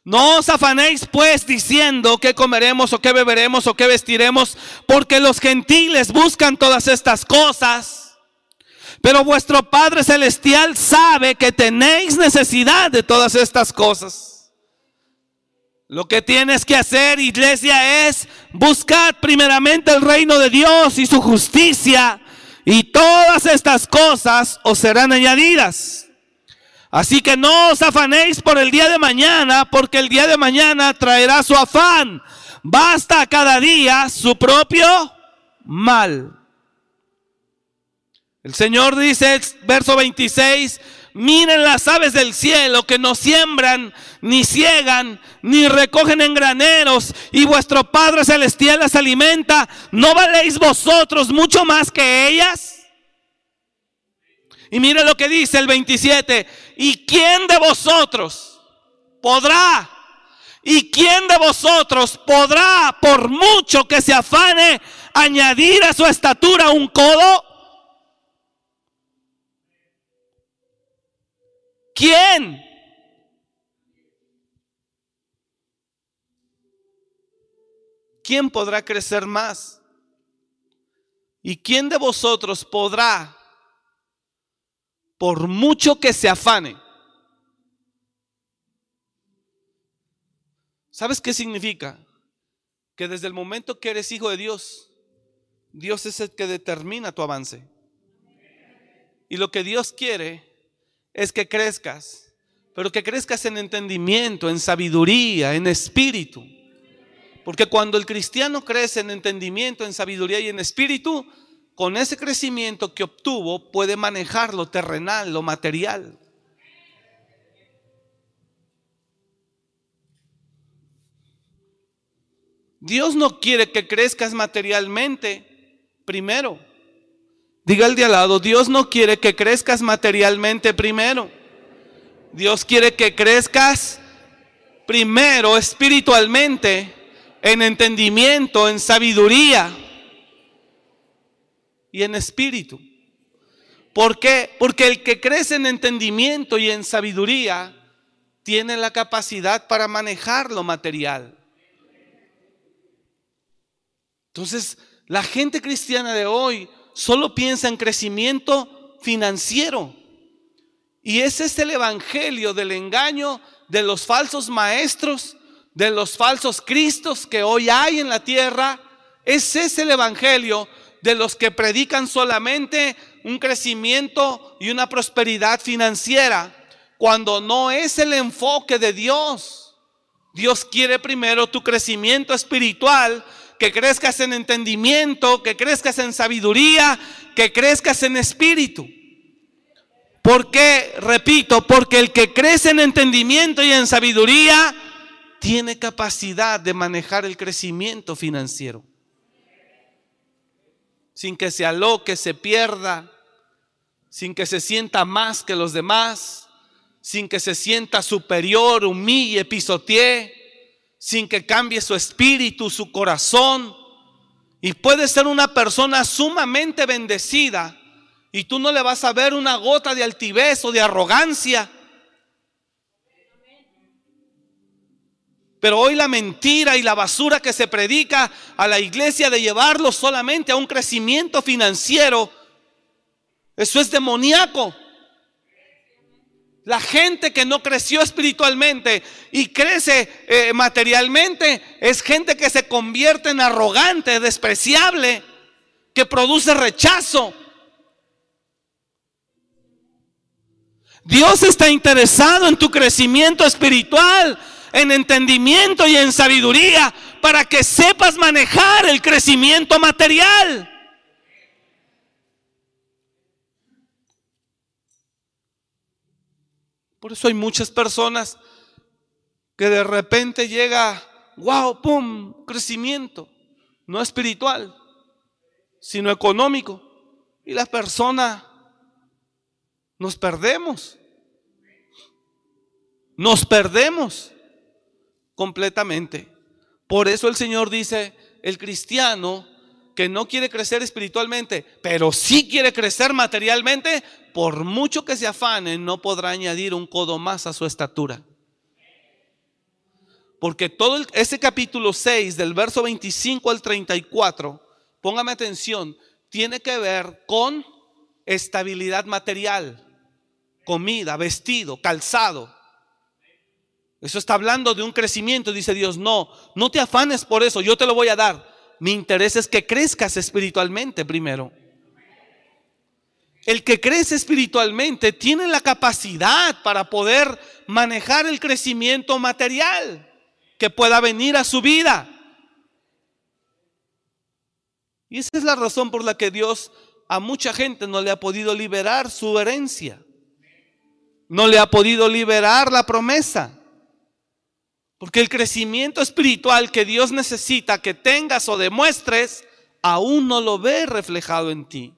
No os afanéis pues diciendo qué comeremos o qué beberemos o qué vestiremos, porque los gentiles buscan todas estas cosas pero vuestro Padre Celestial sabe que tenéis necesidad de todas estas cosas. Lo que tienes que hacer, iglesia, es buscar primeramente el reino de Dios y su justicia. Y todas estas cosas os serán añadidas. Así que no os afanéis por el día de mañana, porque el día de mañana traerá su afán. Basta cada día su propio mal. El Señor dice, verso 26, miren las aves del cielo que no siembran, ni ciegan, ni recogen en graneros, y vuestro Padre Celestial las alimenta. ¿No valéis vosotros mucho más que ellas? Y mire lo que dice el 27, ¿y quién de vosotros podrá? ¿Y quién de vosotros podrá, por mucho que se afane, añadir a su estatura un codo? ¿Quién? ¿Quién podrá crecer más? ¿Y quién de vosotros podrá, por mucho que se afane? ¿Sabes qué significa? Que desde el momento que eres hijo de Dios, Dios es el que determina tu avance. Y lo que Dios quiere es que crezcas, pero que crezcas en entendimiento, en sabiduría, en espíritu. Porque cuando el cristiano crece en entendimiento, en sabiduría y en espíritu, con ese crecimiento que obtuvo puede manejar lo terrenal, lo material. Dios no quiere que crezcas materialmente primero. Diga el de al lado, Dios no quiere que crezcas materialmente primero. Dios quiere que crezcas primero espiritualmente, en entendimiento, en sabiduría y en espíritu. ¿Por qué? Porque el que crece en entendimiento y en sabiduría tiene la capacidad para manejar lo material. Entonces, la gente cristiana de hoy solo piensa en crecimiento financiero. Y ese es el evangelio del engaño de los falsos maestros, de los falsos cristos que hoy hay en la tierra. Ese es el evangelio de los que predican solamente un crecimiento y una prosperidad financiera, cuando no es el enfoque de Dios. Dios quiere primero tu crecimiento espiritual, que crezcas en entendimiento, que crezcas en sabiduría, que crezcas en espíritu. ¿Por qué? Repito, porque el que crece en entendimiento y en sabiduría tiene capacidad de manejar el crecimiento financiero sin que se aloque, se pierda, sin que se sienta más que los demás, sin que se sienta superior, humille, pisotee, sin que cambie su espíritu, su corazón. Y puede ser una persona sumamente bendecida y tú no le vas a ver una gota de altivez o de arrogancia Pero hoy la mentira y la basura que se predica a la iglesia de llevarlo solamente a un crecimiento financiero, eso es demoníaco. La gente que no creció espiritualmente y crece eh, materialmente es gente que se convierte en arrogante, despreciable, que produce rechazo. Dios está interesado en tu crecimiento espiritual en entendimiento y en sabiduría para que sepas manejar el crecimiento material. Por eso hay muchas personas que de repente llega, wow, pum, crecimiento, no espiritual, sino económico. Y la persona nos perdemos. Nos perdemos completamente. Por eso el Señor dice, el cristiano que no quiere crecer espiritualmente, pero sí quiere crecer materialmente, por mucho que se afane, no podrá añadir un codo más a su estatura. Porque todo ese capítulo 6, del verso 25 al 34, póngame atención, tiene que ver con estabilidad material, comida, vestido, calzado. Eso está hablando de un crecimiento, dice Dios. No, no te afanes por eso, yo te lo voy a dar. Mi interés es que crezcas espiritualmente primero. El que crece espiritualmente tiene la capacidad para poder manejar el crecimiento material que pueda venir a su vida. Y esa es la razón por la que Dios a mucha gente no le ha podido liberar su herencia. No le ha podido liberar la promesa. Porque el crecimiento espiritual que Dios necesita que tengas o demuestres, aún no lo ve reflejado en ti.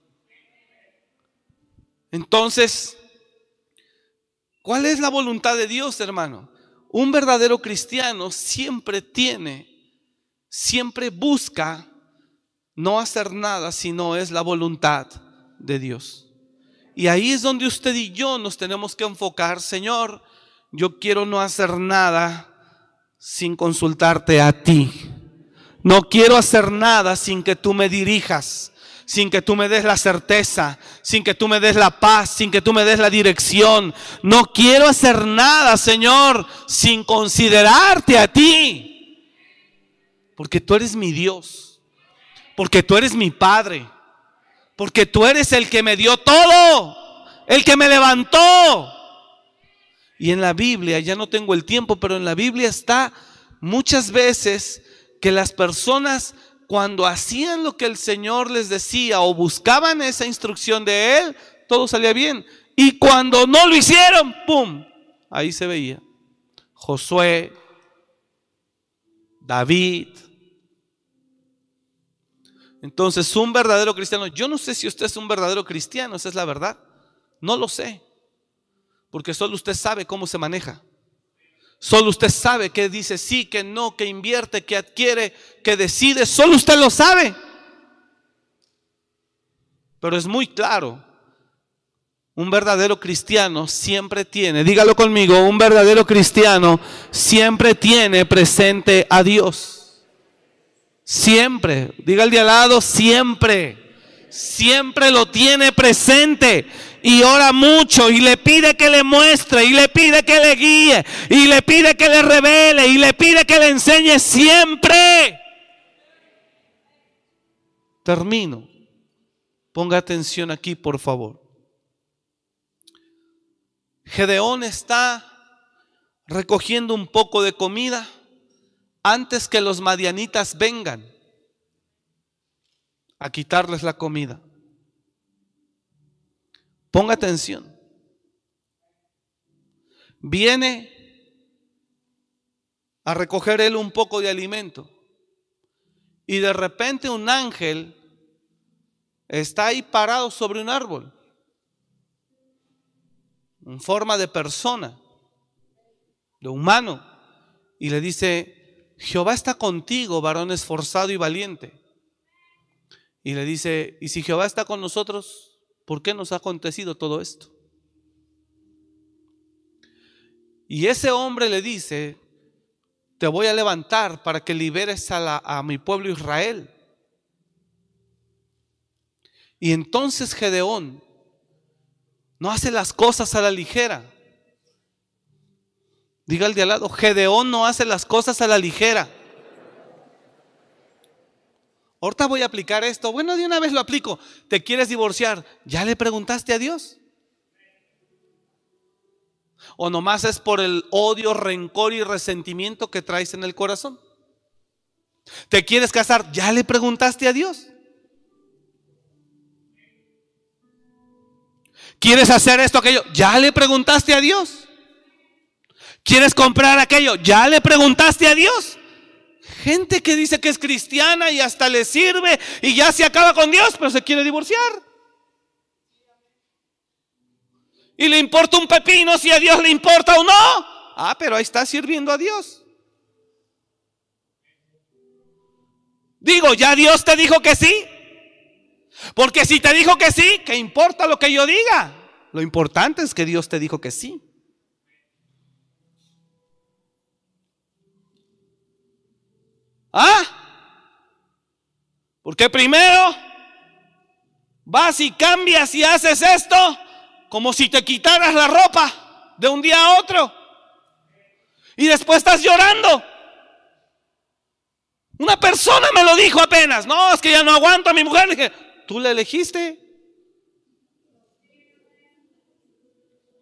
Entonces, ¿cuál es la voluntad de Dios, hermano? Un verdadero cristiano siempre tiene, siempre busca no hacer nada si no es la voluntad de Dios. Y ahí es donde usted y yo nos tenemos que enfocar, Señor, yo quiero no hacer nada sin consultarte a ti. No quiero hacer nada sin que tú me dirijas, sin que tú me des la certeza, sin que tú me des la paz, sin que tú me des la dirección. No quiero hacer nada, Señor, sin considerarte a ti. Porque tú eres mi Dios, porque tú eres mi Padre, porque tú eres el que me dio todo, el que me levantó, y en la Biblia, ya no tengo el tiempo, pero en la Biblia está muchas veces que las personas cuando hacían lo que el Señor les decía o buscaban esa instrucción de Él, todo salía bien. Y cuando no lo hicieron, ¡pum! Ahí se veía. Josué, David. Entonces, un verdadero cristiano, yo no sé si usted es un verdadero cristiano, esa es la verdad. No lo sé. Porque solo usted sabe cómo se maneja. Solo usted sabe que dice sí, que no, que invierte, que adquiere, que decide. Solo usted lo sabe. Pero es muy claro. Un verdadero cristiano siempre tiene, dígalo conmigo, un verdadero cristiano siempre tiene presente a Dios. Siempre, diga el de al lado, siempre. Siempre lo tiene presente y ora mucho y le pide que le muestre y le pide que le guíe y le pide que le revele y le pide que le enseñe siempre. Termino. Ponga atención aquí, por favor. Gedeón está recogiendo un poco de comida antes que los madianitas vengan a quitarles la comida. Ponga atención. Viene a recoger él un poco de alimento y de repente un ángel está ahí parado sobre un árbol en forma de persona, de humano, y le dice, Jehová está contigo, varón esforzado y valiente. Y le dice, ¿y si Jehová está con nosotros? ¿Por qué nos ha acontecido todo esto? Y ese hombre le dice, te voy a levantar para que liberes a, mi pueblo Israel. Y entonces Gedeón no hace las cosas a la ligera. Diga el de al lado, Gedeón no hace las cosas a la ligera. Ahorita voy a aplicar esto. Bueno, de una vez lo aplico. ¿Te quieres divorciar? ¿Ya le preguntaste a Dios? ¿O nomás es por el odio, rencor y resentimiento que traes en el corazón? ¿Te quieres casar? ¿Ya le preguntaste a Dios? ¿Quieres hacer esto, aquello? ¿Ya le preguntaste a Dios? ¿Quieres comprar aquello? ¿Ya le preguntaste a Dios? Gente que dice que es cristiana y hasta le sirve y ya se acaba con Dios, pero se quiere divorciar. Y le importa un pepino si a Dios le importa o no. Ah, pero ahí está sirviendo a Dios. Digo, ya Dios te dijo que sí. Porque si te dijo que sí, ¿qué importa lo que yo diga? Lo importante es que Dios te dijo que sí. ¿Ah? Porque primero vas y cambias y haces esto como si te quitaras la ropa de un día a otro. Y después estás llorando. Una persona me lo dijo apenas. No, es que ya no aguanto a mi mujer. dije, ¿tú la elegiste?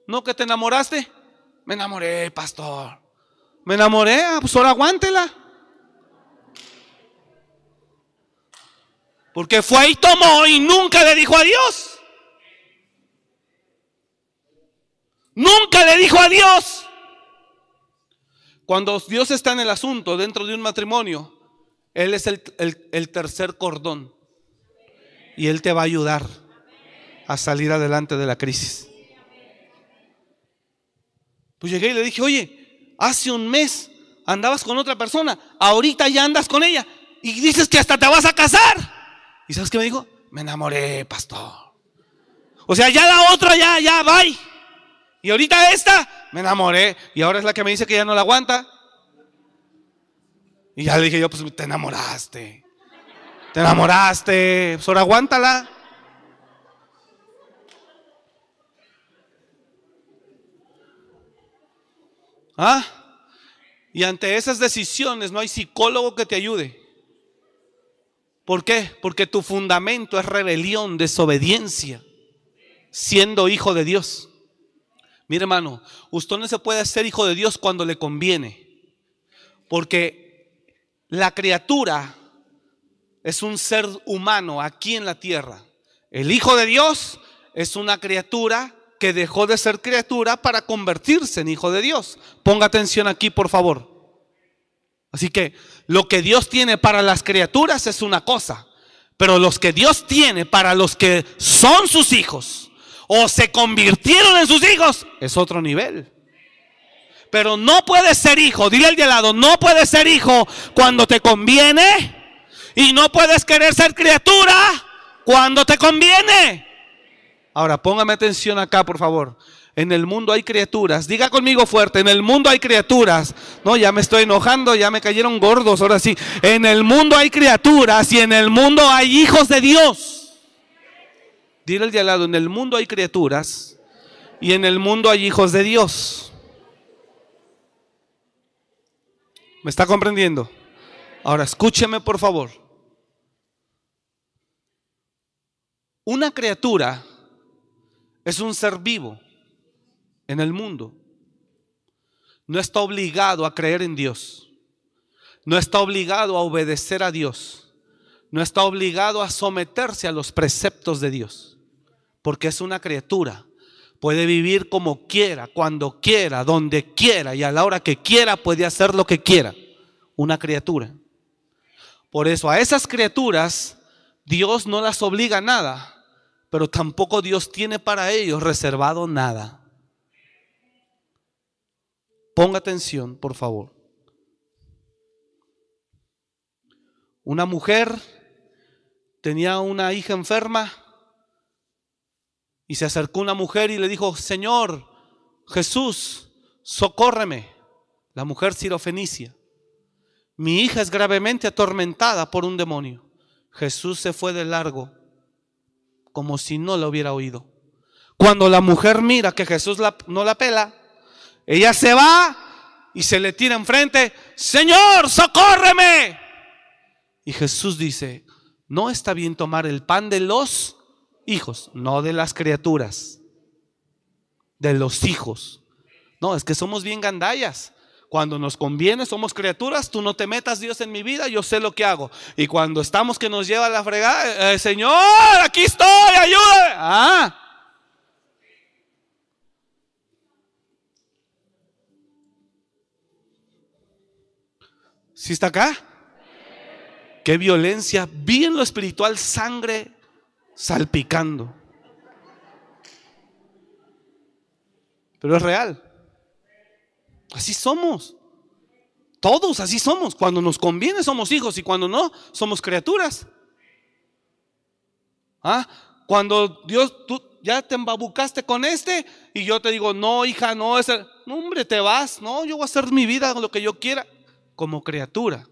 ¿No que te enamoraste? Me enamoré, pastor. Me enamoré, ah, pues ahora aguántela. Porque fue y tomó y nunca le dijo adiós. Nunca le dijo adiós. Cuando Dios está en el asunto dentro de un matrimonio, Él es el, el tercer cordón. Y Él te va a ayudar a salir adelante de la crisis. Pues llegué y le dije, oye, hace un mes andabas con otra persona, ahorita ya andas con ella y dices que hasta te vas a casar. ¿Y sabes qué me dijo? Me enamoré, pastor. O sea, ya la otra, ya, ya, bye. Y ahorita esta, me enamoré. Y ahora es la que me dice que ya no la aguanta. Y ya le dije yo, pues te enamoraste. Te enamoraste. Pues ahora aguántala. ¿Ah? Y ante esas decisiones no hay psicólogo que te ayude. ¿Por qué? Porque tu fundamento es rebelión, desobediencia, siendo hijo de Dios. Mire hermano, usted no se puede ser hijo de Dios cuando le conviene. Porque la criatura es un ser humano aquí en la tierra. El Hijo de Dios es una criatura que dejó de ser criatura para convertirse en Hijo de Dios. Ponga atención aquí, por favor. Así que lo que Dios tiene para las criaturas es una cosa, pero los que Dios tiene para los que son sus hijos o se convirtieron en sus hijos es otro nivel. Pero no puedes ser hijo, dile al de al lado, no puedes ser hijo cuando te conviene y no puedes querer ser criatura cuando te conviene. Ahora, póngame atención acá, por favor. En el mundo hay criaturas. Diga conmigo fuerte, en el mundo hay criaturas. No, ya me estoy enojando, ya me cayeron gordos, ahora sí. En el mundo hay criaturas y en el mundo hay hijos de Dios. Dile al de al lado, en el mundo hay criaturas y en el mundo hay hijos de Dios. ¿Me está comprendiendo? Ahora escúcheme por favor. Una criatura es un ser vivo en el mundo. No está obligado a creer en Dios. No está obligado a obedecer a Dios. No está obligado a someterse a los preceptos de Dios. Porque es una criatura. Puede vivir como quiera, cuando quiera, donde quiera y a la hora que quiera puede hacer lo que quiera. Una criatura. Por eso a esas criaturas Dios no las obliga a nada, pero tampoco Dios tiene para ellos reservado nada. Ponga atención, por favor. Una mujer tenía una hija enferma y se acercó una mujer y le dijo, Señor, Jesús, socórreme. La mujer sirofenicia. Mi hija es gravemente atormentada por un demonio. Jesús se fue de largo, como si no lo hubiera oído. Cuando la mujer mira que Jesús no la pela, ella se va y se le tira enfrente, Señor, socórreme. Y Jesús dice, no está bien tomar el pan de los hijos, no de las criaturas, de los hijos. No, es que somos bien gandallas. Cuando nos conviene, somos criaturas, tú no te metas Dios en mi vida, yo sé lo que hago. Y cuando estamos que nos lleva la fregada, eh, Señor, aquí estoy, ayúdame. Ah. ¿Sí está acá? Qué violencia, vi en lo espiritual sangre salpicando. Pero es real. Así somos. Todos así somos. Cuando nos conviene somos hijos y cuando no somos criaturas. ¿Ah? Cuando Dios, tú ya te embabucaste con este y yo te digo, no, hija, no, es no, hombre, te vas, no, yo voy a hacer mi vida lo que yo quiera como criatura.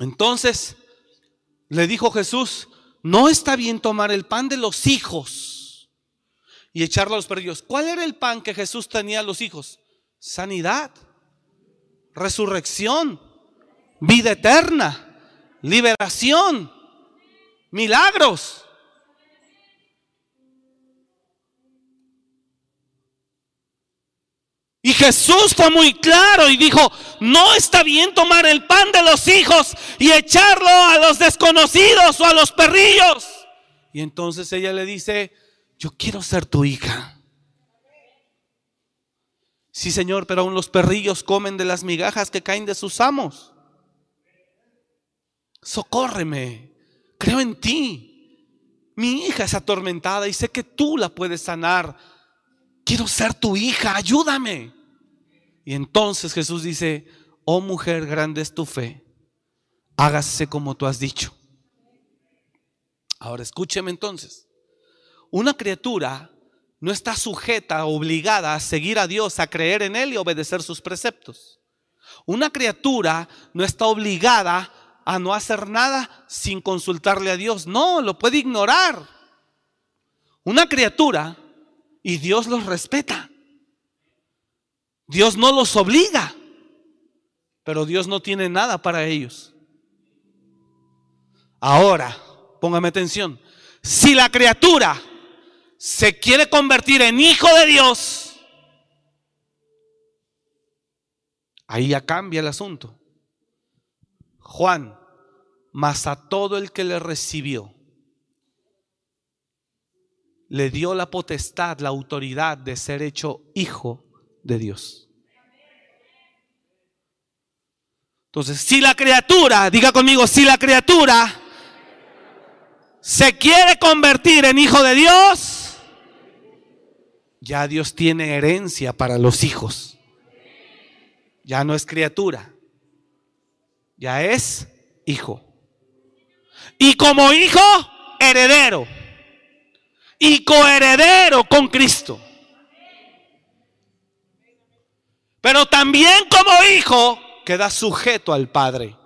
Entonces le dijo Jesús, no está bien tomar el pan de los hijos y echarlo a los perrillos. ¿Cuál era el pan que Jesús tenía a los hijos? sanidad, resurrección, vida eterna, liberación, milagros. Y Jesús fue muy claro y dijo, no está bien tomar el pan de los hijos y echarlo a los desconocidos o a los perrillos. Y entonces ella le dice, yo quiero ser tu hija. Sí, Señor, pero aún los perrillos comen de las migajas que caen de sus amos. Socórreme, creo en ti. Mi hija es atormentada y sé que tú la puedes sanar. Quiero ser tu hija, ayúdame. Y entonces Jesús dice, oh mujer, grande es tu fe, hágase como tú has dicho. Ahora escúcheme entonces. Una criatura no está sujeta, obligada a seguir a Dios, a creer en Él y obedecer sus preceptos. Una criatura no está obligada a no hacer nada sin consultarle a Dios. No, lo puede ignorar. Una criatura y Dios los respeta. Dios no los obliga, pero Dios no tiene nada para ellos. Ahora, póngame atención, si la criatura se quiere convertir en hijo de Dios, ahí ya cambia el asunto. Juan, mas a todo el que le recibió, le dio la potestad, la autoridad de ser hecho hijo de Dios. Entonces, si la criatura, diga conmigo, si la criatura se quiere convertir en hijo de Dios, ya Dios tiene herencia para los hijos. Ya no es criatura, ya es hijo. Y como hijo, heredero. Y coheredero con Cristo. Pero también como hijo queda sujeto al Padre.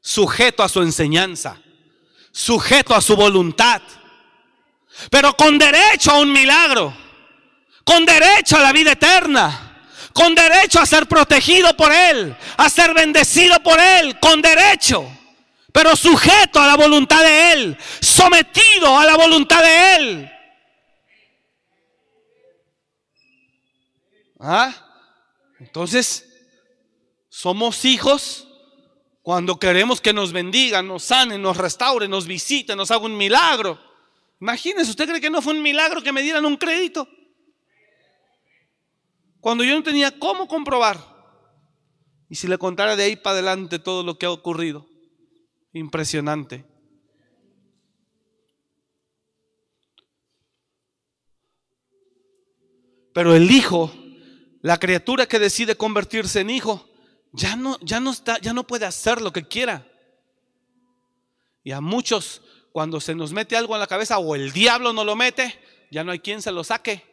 Sujeto a su enseñanza. Sujeto a su voluntad. Pero con derecho a un milagro. Con derecho a la vida eterna con derecho a ser protegido por Él, a ser bendecido por Él, con derecho, pero sujeto a la voluntad de Él, sometido a la voluntad de Él. ¿Ah? Entonces, somos hijos cuando queremos que nos bendigan, nos sanen, nos restauren, nos visiten, nos haga un milagro. Imagínense, ¿usted cree que no fue un milagro que me dieran un crédito? Cuando yo no tenía cómo comprobar. Y si le contara de ahí para adelante todo lo que ha ocurrido. Impresionante. Pero el hijo, la criatura que decide convertirse en hijo, ya no, ya no está, ya no puede hacer lo que quiera. Y a muchos, cuando se nos mete algo en la cabeza o el diablo no lo mete, ya no hay quien se lo saque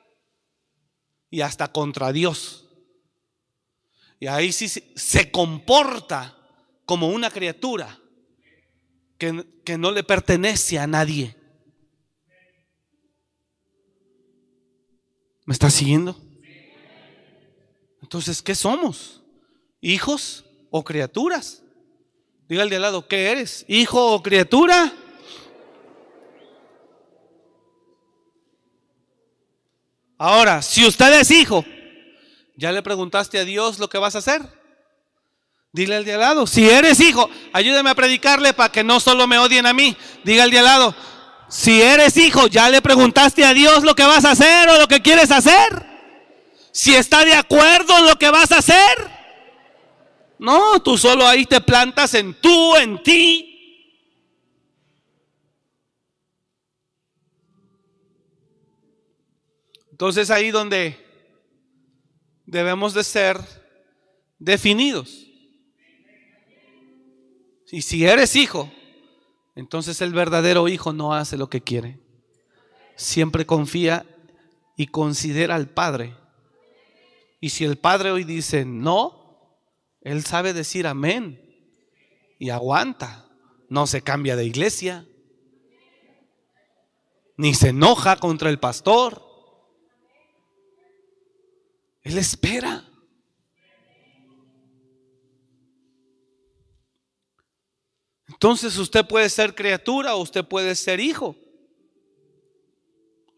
y hasta contra Dios. Y ahí sí se comporta como una criatura que, que no le pertenece a nadie. ¿Me está siguiendo? Entonces, ¿qué somos? ¿Hijos o criaturas? Dígale de al lado, ¿qué eres? ¿Hijo o criatura? Ahora, si usted es hijo, ¿ya le preguntaste a Dios lo que vas a hacer? Dile al de al lado, si eres hijo, ayúdame a predicarle para que no solo me odien a mí. Diga al de al lado, si eres hijo, ¿ya le preguntaste a Dios lo que vas a hacer o lo que quieres hacer? Si está de acuerdo en lo que vas a hacer. No, tú solo ahí te plantas en tú, en ti, Entonces ahí donde debemos de ser definidos. Y si eres hijo, entonces el verdadero hijo no hace lo que quiere. Siempre confía y considera al Padre. Y si el Padre hoy dice no, Él sabe decir amén y aguanta. No se cambia de iglesia, ni se enoja contra el pastor, él espera. Entonces usted puede ser criatura o usted puede ser hijo.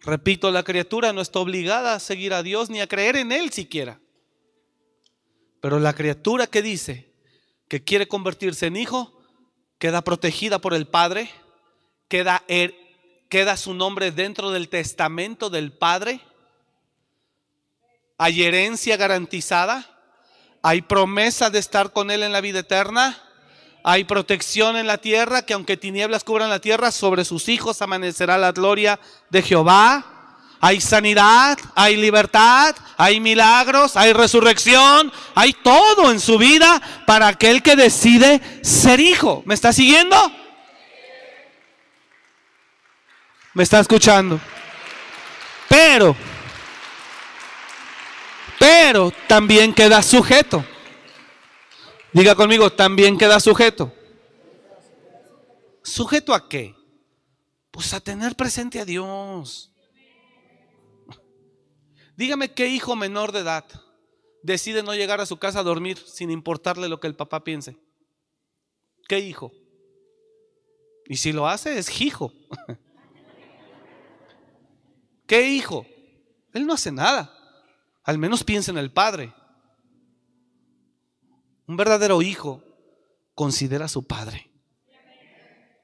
Repito, la criatura no está obligada a seguir a Dios ni a creer en Él siquiera. Pero la criatura que dice que quiere convertirse en hijo, queda protegida por el Padre, queda, er, queda su nombre dentro del testamento del Padre hay herencia garantizada, hay promesa de estar con Él en la vida eterna, hay protección en la tierra, que aunque tinieblas cubran la tierra, sobre sus hijos amanecerá la gloria de Jehová. Hay sanidad, hay libertad, hay milagros, hay resurrección, hay todo en su vida para aquel que decide ser hijo. ¿Me está siguiendo? ¿Me está escuchando? Pero pero también queda sujeto. Diga conmigo, también queda sujeto. ¿Sujeto a qué? Pues a tener presente a Dios. Dígame qué hijo menor de edad decide no llegar a su casa a dormir sin importarle lo que el papá piense. ¿Qué hijo? Y si lo hace es hijo. ¿Qué hijo? Él no hace nada. Al menos piensa en el Padre. Un verdadero hijo considera a su padre.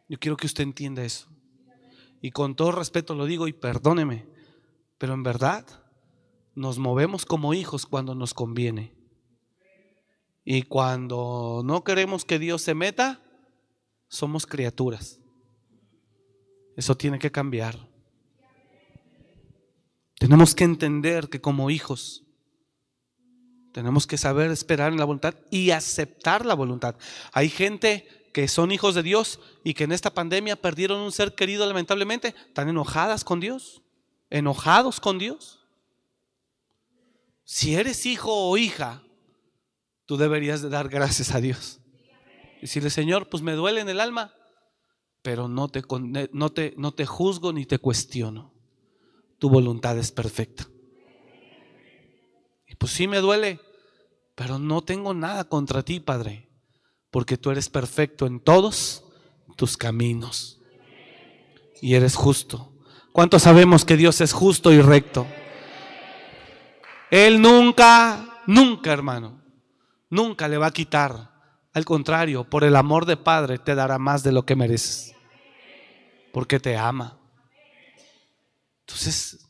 Yo quiero que usted entienda eso. Y con todo respeto lo digo y perdóneme, pero en verdad nos movemos como hijos cuando nos conviene. Y cuando no queremos que Dios se meta, somos criaturas. Eso tiene que cambiar. Tenemos que entender que como hijos tenemos que saber esperar en la voluntad y aceptar la voluntad. Hay gente que son hijos de Dios y que en esta pandemia perdieron un ser querido lamentablemente, están enojadas con Dios, enojados con Dios. Si eres hijo o hija, tú deberías de dar gracias a Dios. Y decirle, Señor, pues me duele en el alma, pero no te, no te, no te juzgo ni te cuestiono. Tu voluntad es perfecta. Y pues sí me duele, pero no tengo nada contra ti, Padre, porque tú eres perfecto en todos tus caminos. Y eres justo. ¿Cuántos sabemos que Dios es justo y recto? Él nunca, nunca, hermano, nunca le va a quitar. Al contrario, por el amor de Padre te dará más de lo que mereces. Porque te ama. Entonces,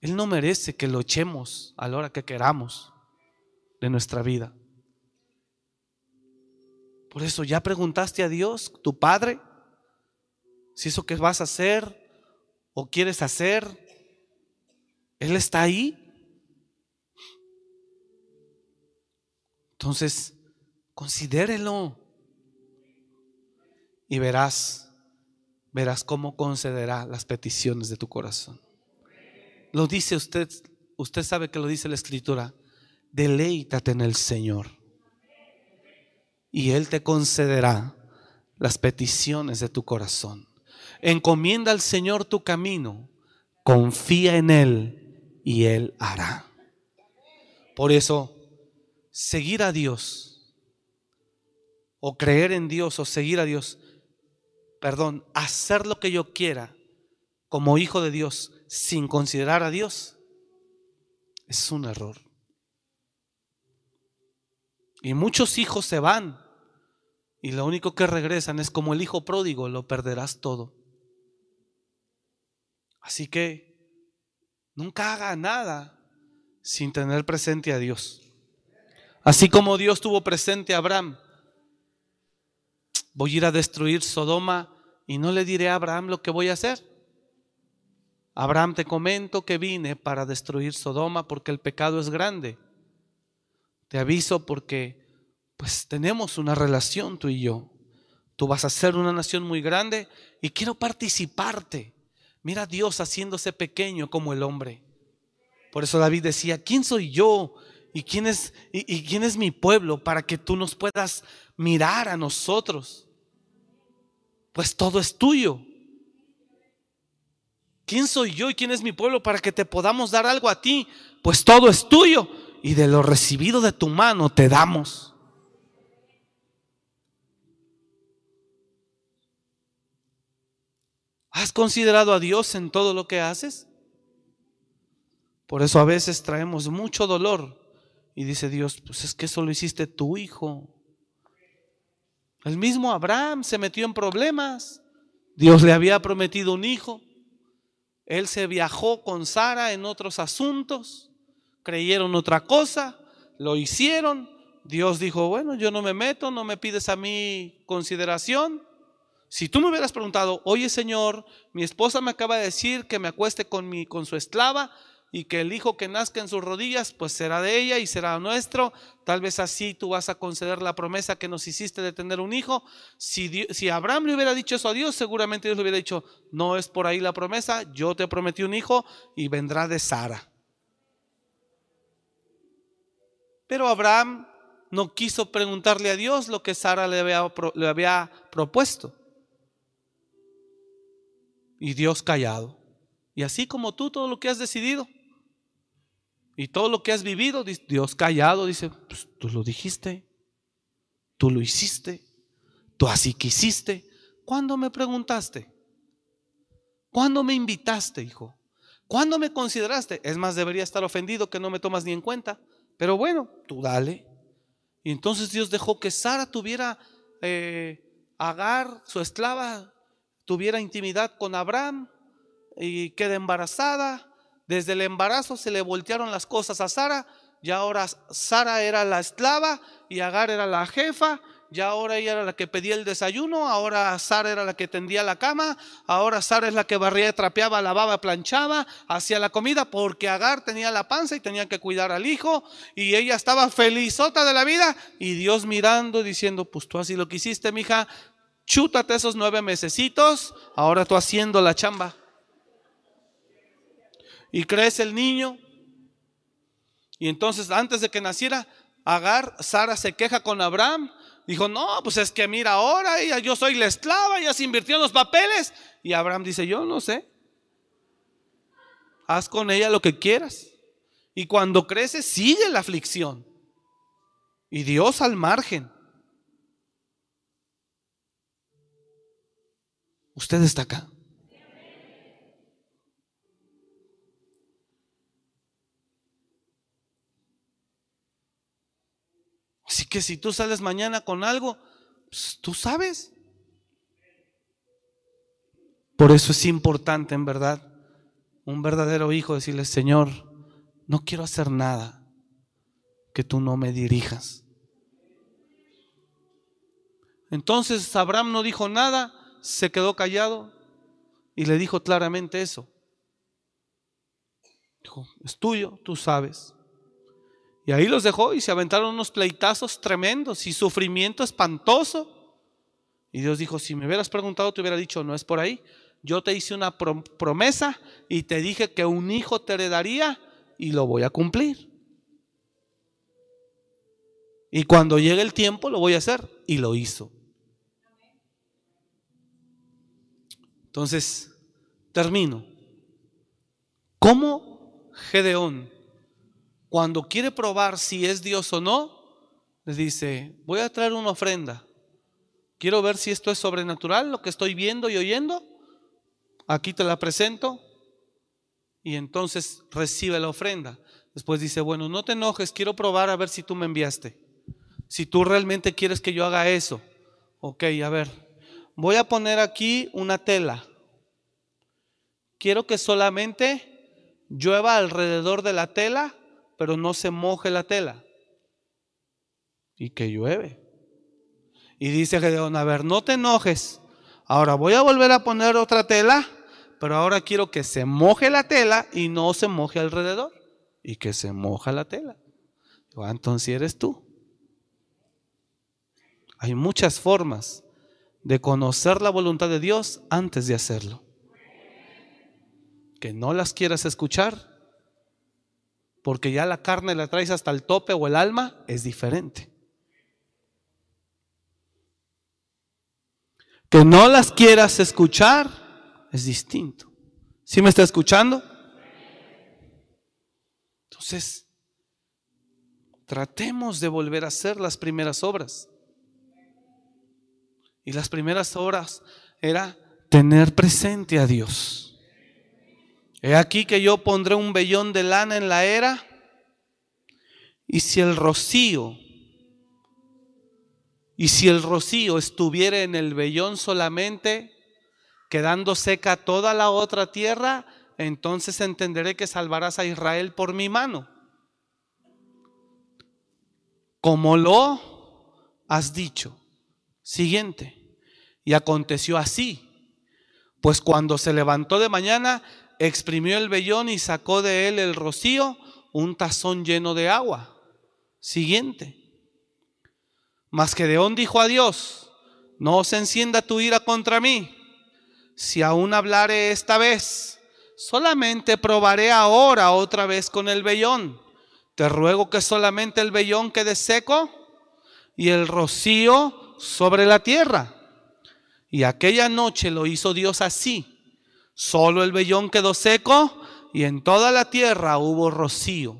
Él no merece que lo echemos a la hora que queramos de nuestra vida. Por eso, ¿ya preguntaste a Dios, tu Padre, si eso que vas a hacer o quieres hacer, Él está ahí? Entonces, considérelo y verás, verás cómo concederá las peticiones de tu corazón. Lo dice usted, usted sabe que lo dice la escritura, deleítate en el Señor y Él te concederá las peticiones de tu corazón. Encomienda al Señor tu camino, confía en Él y Él hará. Por eso, seguir a Dios o creer en Dios o seguir a Dios, perdón, hacer lo que yo quiera como hijo de Dios sin considerar a Dios, es un error. Y muchos hijos se van y lo único que regresan es como el hijo pródigo, lo perderás todo. Así que nunca haga nada sin tener presente a Dios. Así como Dios tuvo presente a Abraham. Voy a ir a destruir Sodoma y no le diré a Abraham lo que voy a hacer. Abraham, te comento que vine para destruir Sodoma porque el pecado es grande. Te aviso porque pues tenemos una relación tú y yo. Tú vas a ser una nación muy grande y quiero participarte. Mira a Dios haciéndose pequeño como el hombre. Por eso David decía, ¿quién soy yo ¿Y quién, es, y, quién es mi pueblo para que tú nos puedas mirar a nosotros? Pues todo es tuyo. ¿Quién soy yo y quién es mi pueblo para que te podamos dar algo a ti? Pues todo es tuyo y de lo recibido de tu mano te damos. ¿Has considerado a Dios en todo lo que haces? Por eso a veces traemos mucho dolor y dice Dios, pues es que eso lo hiciste tu hijo. El mismo Abraham se metió en problemas. Dios le había prometido un hijo. Él se viajó con Sara en otros asuntos. Creyeron otra cosa. Lo hicieron. Dios dijo, bueno, yo no me meto, no me pides a mí consideración. Si tú me hubieras preguntado, oye Señor, mi esposa me acaba de decir que me acueste con, mi, con su esclava, y que el hijo que nazca en sus rodillas, pues será de ella y será nuestro. Tal vez así tú vas a conceder la promesa que nos hiciste de tener un hijo. Si, si Abraham le hubiera dicho eso a Dios, seguramente Dios le hubiera dicho, no es por ahí la promesa, yo te prometí un hijo y vendrá de Sara. Pero Abraham no quiso preguntarle a Dios lo que Sara le había, propuesto. Y Dios callado. Y así como tú todo lo que has decidido. Y todo lo que has vivido, Dios callado, dice, pues tú lo dijiste, tú lo hiciste, tú así quisiste. ¿Cuándo me preguntaste? ¿Cuándo me invitaste, hijo? ¿Cuándo me consideraste? Es más, debería estar ofendido que no me tomas ni en cuenta. Pero bueno, tú dale. Y entonces Dios dejó que Sara tuviera, eh, Agar, su esclava, tuviera intimidad con Abraham y queda embarazada. Desde el embarazo se le voltearon las cosas a Sara. Y ahora Sara era la esclava y Agar era la jefa ya ahora ella era la que pedía el desayuno, ahora Sara era la que tendía la cama, ahora Sara es la que barría, trapeaba, lavaba, planchaba, hacía la comida, porque Agar tenía la panza y tenía que cuidar al hijo, y ella estaba felizota de la vida, y Dios mirando, diciendo, pues tú así lo que hiciste, mija, chútate esos nueve mesecitos, ahora tú haciendo la chamba. Y crece el niño, y entonces antes de que naciera, Agar, Sara se queja con Abraham Dijo, no, pues es que mira, ahora ella, yo soy la esclava, ya se invirtió en los papeles. Y Abraham dice, yo no sé. Haz con ella lo que quieras. Y cuando crece, sigue la aflicción. Y Dios al margen. Usted está acá. Así que si tú sales mañana con algo, pues, tú sabes. Por eso es importante, en verdad, un verdadero hijo decirle, Señor, no quiero hacer nada que tú no me dirijas. Entonces Abraham no dijo nada, se quedó callado y le dijo claramente eso. Dijo, es tuyo, tú sabes. Y ahí los dejó y se aventaron unos pleitazos tremendos y sufrimiento espantoso. Y Dios dijo, si me hubieras preguntado, te hubiera dicho, no es por ahí. Yo te hice una promesa y te dije que un hijo te heredaría y lo voy a cumplir. Y cuando llegue el tiempo lo voy a hacer. Y lo hizo. Entonces, termino. ¿Cómo Gedeón cuando quiere probar si es Dios o no, les dice, voy a traer una ofrenda. Quiero ver si esto es sobrenatural, lo que estoy viendo y oyendo. Aquí te la presento. Y entonces recibe la ofrenda. Después dice, bueno, no te enojes, quiero probar a ver si tú me enviaste. Si tú realmente quieres que yo haga eso. Ok, a ver. Voy a poner aquí una tela. Quiero que solamente llueva alrededor de la tela pero no se moje la tela. Y que llueve. Y dice Gedeón, a ver, no te enojes. Ahora voy a volver a poner otra tela, pero ahora quiero que se moje la tela y no se moje alrededor. Y que se moja la tela. Ah, entonces eres tú. Hay muchas formas de conocer la voluntad de Dios antes de hacerlo. Que no las quieras escuchar, porque ya la carne la traes hasta el tope o el alma, es diferente. Que no las quieras escuchar es distinto. ¿Sí me está escuchando? Entonces, tratemos de volver a hacer las primeras obras. Y las primeras obras era tener presente a Dios. He aquí que yo pondré un vellón de lana en la era, y si el rocío, y si el rocío estuviera en el vellón solamente, quedando seca toda la otra tierra, entonces entenderé que salvarás a Israel por mi mano. Como lo has dicho. Siguiente. Y aconteció así. Pues cuando se levantó de mañana, exprimió el vellón y sacó de él el rocío, un tazón lleno de agua. Siguiente. Mas Gedeón dijo a Dios, no se encienda tu ira contra mí, si aún hablaré esta vez, solamente probaré ahora otra vez con el vellón. Te ruego que solamente el vellón quede seco y el rocío sobre la tierra. Y aquella noche lo hizo Dios así Solo el vellón quedó seco y en toda la tierra hubo rocío.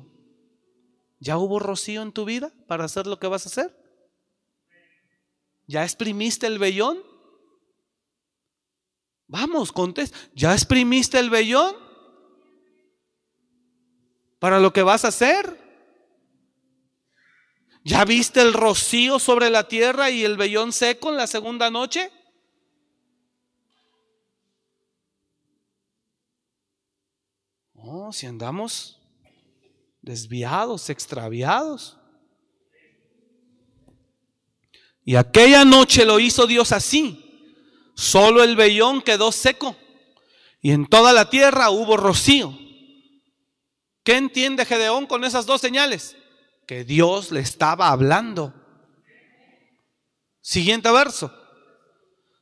¿Ya hubo rocío en tu vida para hacer lo que vas a hacer? ¿Ya exprimiste el vellón? Vamos, contesta. ¿Ya exprimiste el vellón? ¿Para lo que vas a hacer? ¿Ya viste el rocío sobre la tierra y el vellón seco en la segunda noche? Si andamos desviados, extraviados. Y aquella noche lo hizo Dios así. Solo el vellón quedó seco. Y en toda la tierra hubo rocío. ¿Qué entiende Gedeón con esas dos señales? Que Dios le estaba hablando. Siguiente verso.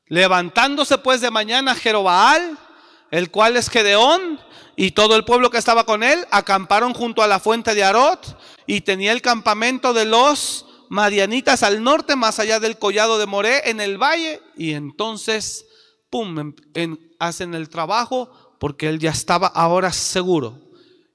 Levantándose pues de mañana Jerobaal, el cual es Gedeón, y todo el pueblo que estaba con él, acamparon junto a la fuente de Arot, y tenía el campamento de los Madianitas al norte, más allá del collado de Moré, en el valle, y entonces, pum, hacen el trabajo, porque él ya estaba ahora seguro.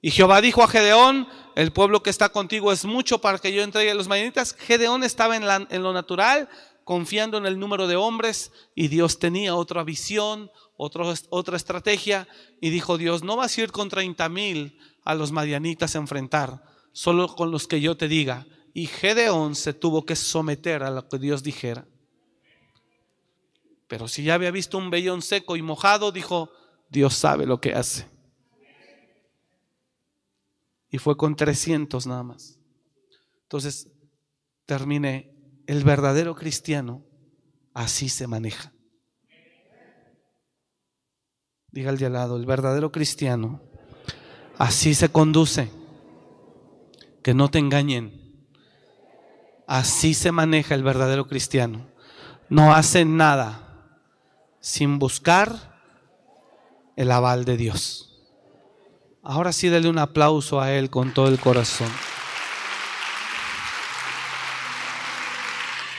Y Jehová dijo a Gedeón, el pueblo que está contigo es mucho para que yo entregue a los madianitas. Gedeón estaba en, en lo natural, confiando en el número de hombres, y Dios tenía otra visión, otra estrategia, y dijo Dios, no vas a ir con 30 mil a los madianitas a enfrentar, solo con los que yo te diga. Y Gedeón se tuvo que someter a lo que Dios dijera. Pero si ya había visto un vellón seco y mojado, dijo, Dios sabe lo que hace. Y fue con 300 nada más. Entonces, terminé, el verdadero cristiano así se maneja. Diga al de al lado, el verdadero cristiano así se conduce. Que no te engañen. Así se maneja el verdadero cristiano. No hace nada sin buscar el aval de Dios. Ahora sí, dale un aplauso a Él con todo el corazón.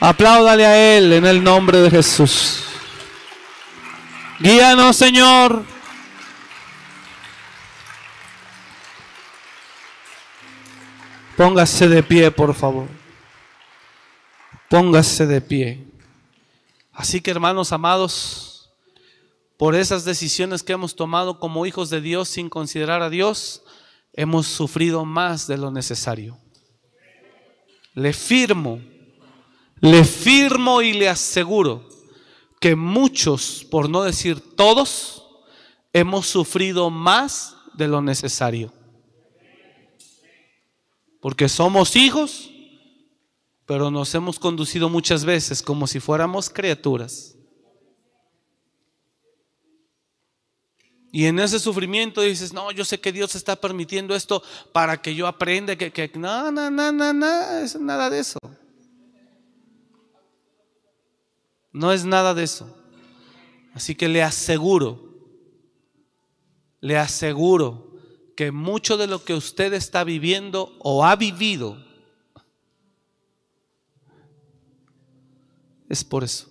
Apláudale a Él en el nombre de Jesús. Guíanos, Señor. Póngase de pie, por favor. Póngase de pie. Así que, hermanos amados, por esas decisiones que hemos tomado como hijos de Dios sin considerar a Dios, hemos sufrido más de lo necesario. Le firmo, le firmo y le aseguro que muchos, por no decir todos, hemos sufrido más de lo necesario. Porque somos hijos, pero nos hemos conducido muchas veces como si fuéramos criaturas. Y en ese sufrimiento dices, no, yo sé que Dios está permitiendo esto para que yo aprenda que, que no, no, no, no, es nada de eso. No es nada de eso. Así que le aseguro, le aseguro que mucho de lo que usted está viviendo o ha vivido es por eso.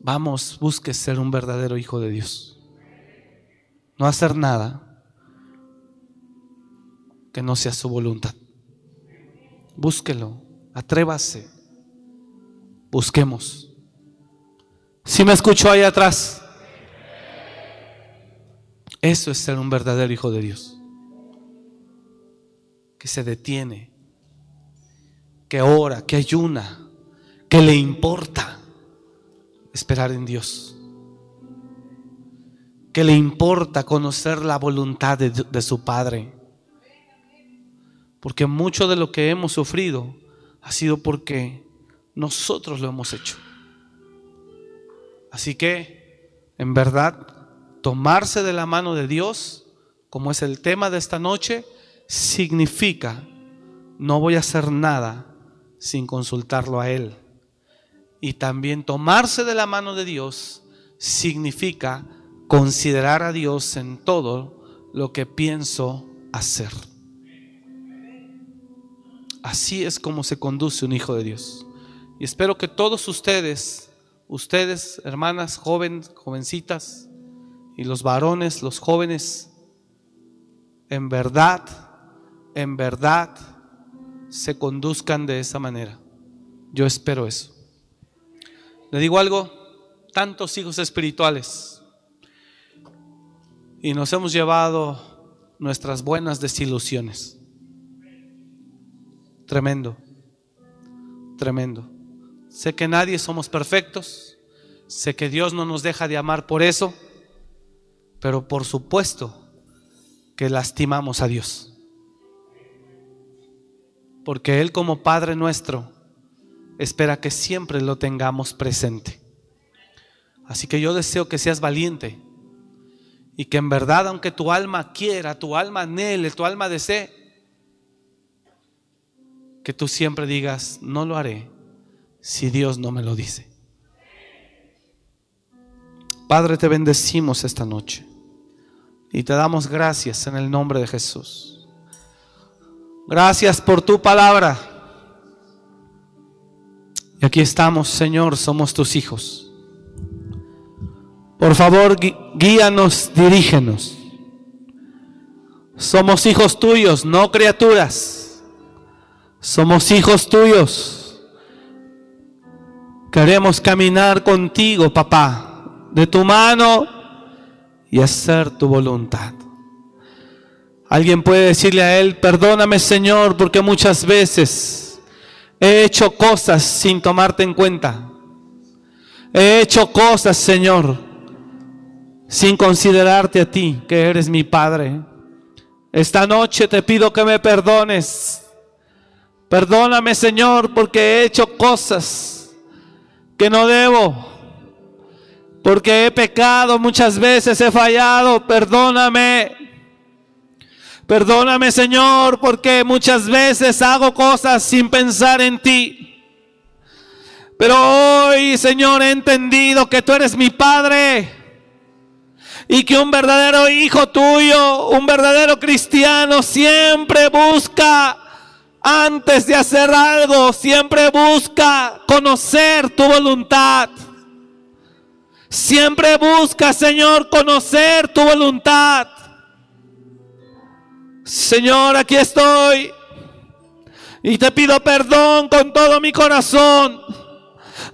Vamos, busque ser un verdadero hijo de Dios. No hacer nada que no sea su voluntad. Búsquelo, atrévase, busquemos. Si me escuchó ahí atrás, eso es ser un verdadero hijo de Dios. Que se detiene, que ora, que ayuna, que le importa esperar en Dios. Que le importa conocer la voluntad de, su Padre. Porque mucho de lo que hemos sufrido ha sido porque nosotros lo hemos hecho. Así que, en verdad, tomarse de la mano de Dios, como es el tema de esta noche, significa no voy a hacer nada sin consultarlo a Él. Y también tomarse de la mano de Dios significa considerar a Dios en todo lo que pienso hacer. Así es como se conduce un hijo de Dios. Y espero que todos ustedes, ustedes, hermanas, jóvenes, jovencitas, y los varones, los jóvenes, en verdad, en verdad, se conduzcan de esa manera. Yo espero eso. Le digo algo, tantos hijos espirituales y nos hemos llevado nuestras buenas desilusiones. Tremendo, tremendo. Sé que nadie somos perfectos, sé que Dios no nos deja de amar por eso, pero por supuesto que lastimamos a Dios. Porque Él como Padre nuestro espera que siempre lo tengamos presente. Así que yo deseo que seas valiente y que en verdad, aunque tu alma quiera, tu alma anhele, tu alma desee, que tú siempre digas, no lo haré si Dios no me lo dice. Padre, te bendecimos esta noche y te damos gracias en el nombre de Jesús. Gracias por tu palabra. Y aquí estamos, Señor, somos tus hijos. Por favor, guíanos, dirígenos. Somos hijos tuyos, no criaturas. Somos hijos tuyos. Queremos caminar contigo, papá, de tu mano y hacer tu voluntad. Alguien puede decirle a él, perdóname Señor, porque muchas veces he hecho cosas sin tomarte en cuenta. He hecho cosas, Señor, sin considerarte a ti, que eres mi Padre. Esta noche te pido que me perdones. Perdóname, Señor, porque he hecho cosas que no debo. Porque he pecado muchas veces, he fallado. Perdóname. Perdóname, Señor, porque muchas veces hago cosas sin pensar en ti. Pero hoy, Señor, he entendido que tú eres mi Padre y que un verdadero hijo tuyo, un verdadero cristiano, siempre busca, antes de hacer algo, siempre busca conocer tu voluntad. Siempre busca, Señor, conocer tu voluntad. Señor, aquí estoy. Y te pido perdón con todo mi corazón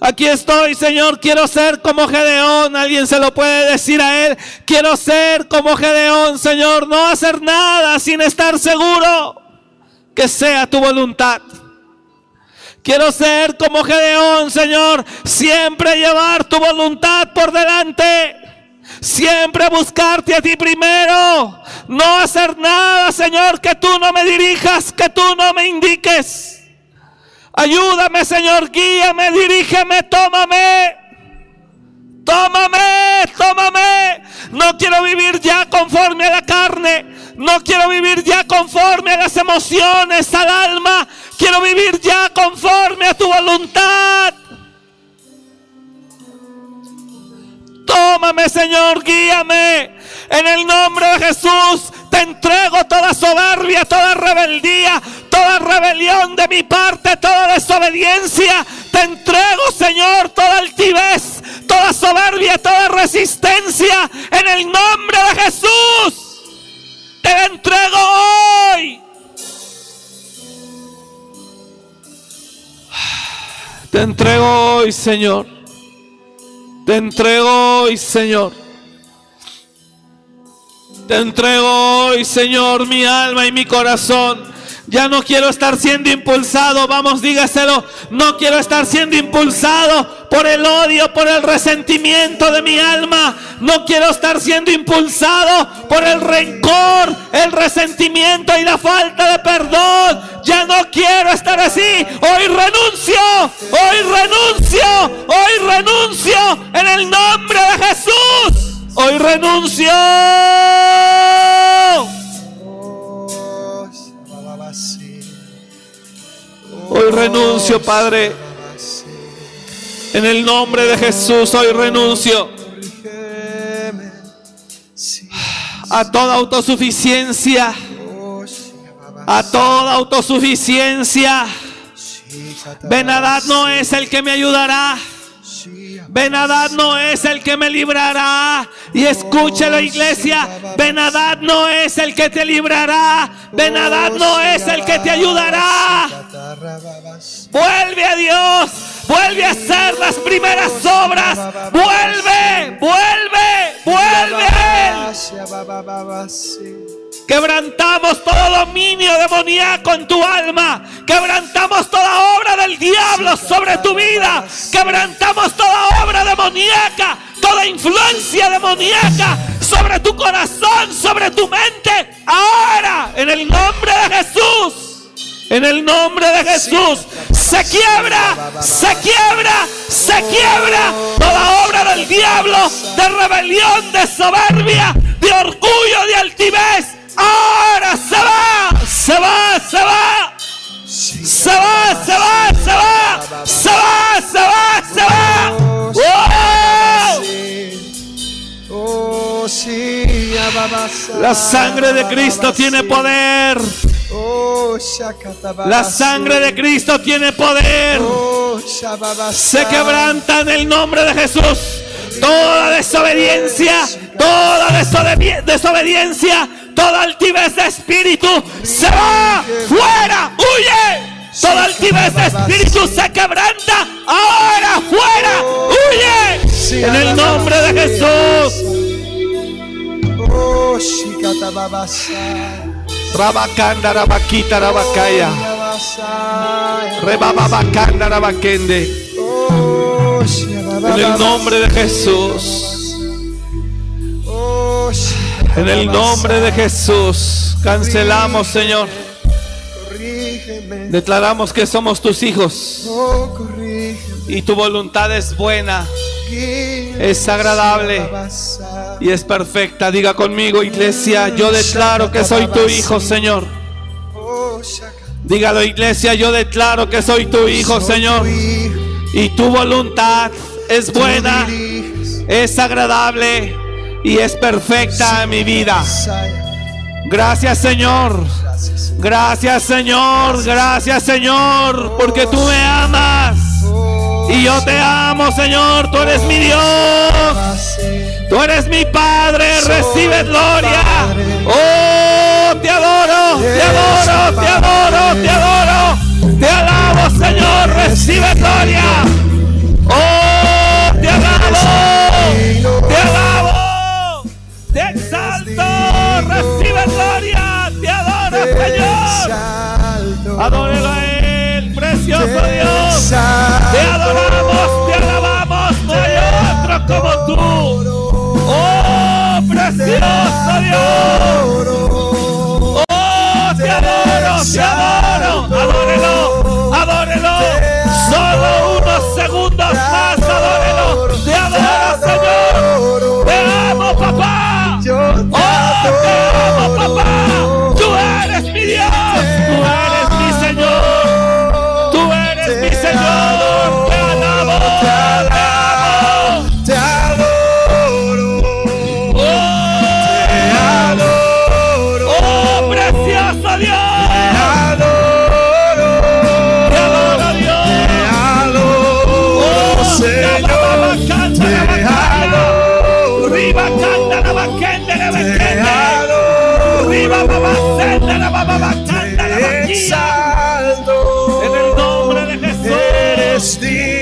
Aquí estoy, Señor, quiero ser como Gedeón. Alguien se lo puede decir a él. Quiero ser como Gedeón, Señor. No hacer nada sin estar seguro que sea tu voluntad. Quiero ser como Gedeón, Señor. Siempre llevar tu voluntad por delante. Siempre buscarte a ti primero. No hacer nada, Señor, que tú no me dirijas, que tú no me indiques. Ayúdame, Señor, guíame, dirígeme, tómame. Tómame, tómame. No quiero vivir ya conforme a la carne. No quiero vivir ya conforme a las emociones, al alma. Quiero vivir ya conforme a tu voluntad. Tómame, Señor, guíame. En el nombre de Jesús te entrego toda soberbia, toda rebeldía, toda rebelión de mi parte, toda desobediencia. Te entrego, Señor, toda altivez, toda soberbia, toda resistencia. En el nombre de Jesús. Te entrego hoy. Te entrego hoy, Señor. Te entrego hoy, Señor. Te entrego hoy, Señor, mi alma y mi corazón. Ya no quiero estar siendo impulsado, vamos, dígaselo. No quiero estar siendo impulsado por el odio, por el resentimiento de mi alma. No quiero estar siendo impulsado por el rencor, el resentimiento y la falta de perdón. Ya no quiero estar así. Hoy renuncio, hoy renuncio, hoy renuncio en el nombre de Jesús. Hoy renuncio. Hoy renuncio, Padre. En el nombre de Jesús, hoy renuncio a toda autosuficiencia. A toda autosuficiencia. Benadad no es el que me ayudará. Benadad no es el que me librará. Y escúchelo, iglesia. Benadad no es el que te librará. Benadad no es el que te ayudará. Vuelve a Dios. Vuelve a hacer las primeras obras. Vuelve, vuelve, vuelve. Quebrantamos todo dominio demoníaco en tu alma. Quebrantamos toda obra del diablo sobre tu vida. Quebrantamos toda obra demoníaca, toda influencia demoníaca sobre tu corazón, sobre tu mente. Ahora, en el nombre de Jesús. En el nombre de Jesús se quiebra, se quiebra, se quiebra toda obra del diablo de rebelión, de soberbia, de orgullo, de altivez. Ahora se va, se va, se va. Se va, se va, se va, se va, se va, se va. La sangre de Cristo tiene poder. La sangre de Cristo tiene poder. Se quebranta en el nombre de Jesús. Toda desobediencia, toda desobediencia, toda altivez de espíritu se va fuera, huye. Toda altivez de espíritu se quebranta. Ahora fuera, huye. En el nombre de Jesús. Rabakanda Rabakita Rabakaya. Rebababakanda Rabakende. En el nombre de Jesús. En el nombre de Jesús. Cancelamos, Señor. Declaramos que somos tus hijos. Y tu voluntad es buena. Es agradable y es perfecta. Diga conmigo, iglesia, yo declaro que soy tu hijo, Señor. Dígalo, iglesia, yo declaro que soy tu hijo, Señor. Y tu voluntad es buena, es agradable y es perfecta en mi vida. Gracias, Señor. Gracias, Señor. Gracias, Señor, porque tú me amas. Y yo te amo, Señor. Tú eres mi Dios. Tú eres mi Padre. Recibe gloria. Oh, te adoro, te adoro, te adoro, te adoro. Te alabo, Señor. Recibe gloria. Señor. Adórelo a Él, precioso Dios. Te adoramos, te alabamos. No hay otro como tú. Oh, precioso Dios. Oh, te adoro, te adoro. Adórelo, adórelo. Solo unos segundos más, adórelo. Te adoro, Señor. Te amo, papá. Oh, te amo, papá. Tú eres mi Dios. Eres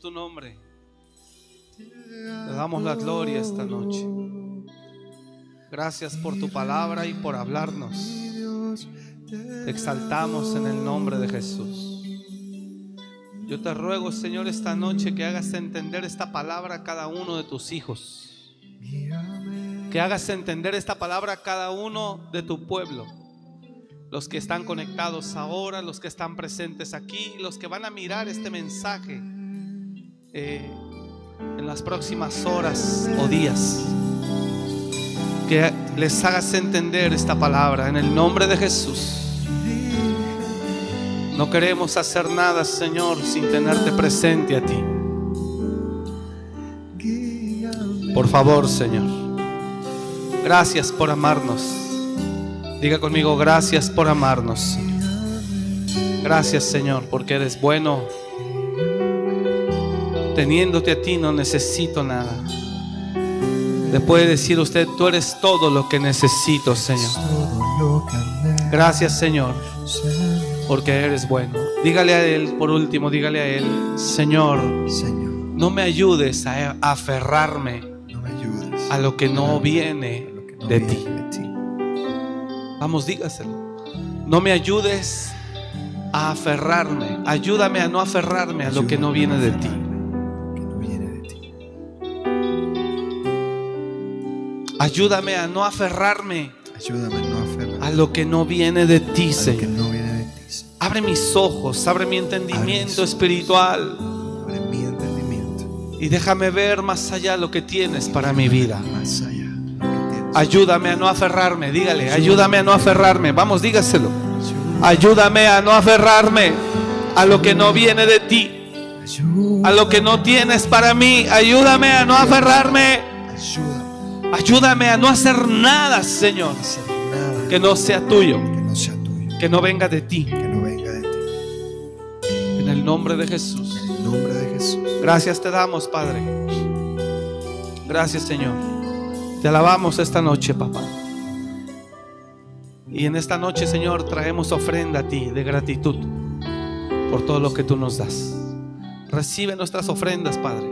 tu nombre. Te damos la gloria esta noche. Gracias por tu palabra y por hablarnos. Exaltamos en el nombre de Jesús. Yo te ruego, Señor, esta noche que hagas entender esta palabra a cada uno de tus hijos. Que hagas entender esta palabra a cada uno de tu pueblo. Los que están conectados ahora, los que están presentes aquí, los que van a mirar este mensaje eh, en las próximas horas o días. Que les hagas entender esta palabra en el nombre de Jesús. No queremos hacer nada, Señor, sin tenerte presente a ti. Por favor, Señor. Gracias por amarnos. Diga conmigo, gracias por amarnos. Gracias, Señor, porque eres bueno. Teniéndote a ti no necesito nada. Le puede decir usted, tú eres todo lo que necesito, Señor. Gracias, Señor, porque eres bueno. Dígale a Él, por último, dígale a Él, Señor, no me ayudes a aferrarme a lo que no viene de ti. Vamos, dígaselo. No me ayudes a aferrarme. Ayúdame a no aferrarme a lo que no viene de ti. Ayúdame a no aferrarme Ayúdame a no aferrar a lo que no viene de ti, Señor. no viene de ti. Señor. Abre mis ojos, abre mi entendimiento espiritual Abre mi entendimiento. y déjame ver más allá lo que tienes para mi vida. Más allá. Ayúdame a no aferrarme, dígale, ayúdame a no aferrarme. Vamos, dígaselo. Ayúdame a no aferrarme a lo que no viene de ti, a lo que no tienes para mí. Ayúdame a no aferrarme. Ayúdame a no hacer nada, Señor, a hacer nada que no sea tuyo, que no sea tuyo. que no venga de ti. Que no venga de ti. En el nombre de Jesús. En el nombre de Jesús. Gracias te damos, Padre. Gracias, Señor. Te alabamos esta noche, papá. Y en esta noche, Señor, traemos ofrenda a ti de gratitud por todo lo que tú nos das. Recibe nuestras ofrendas, Padre.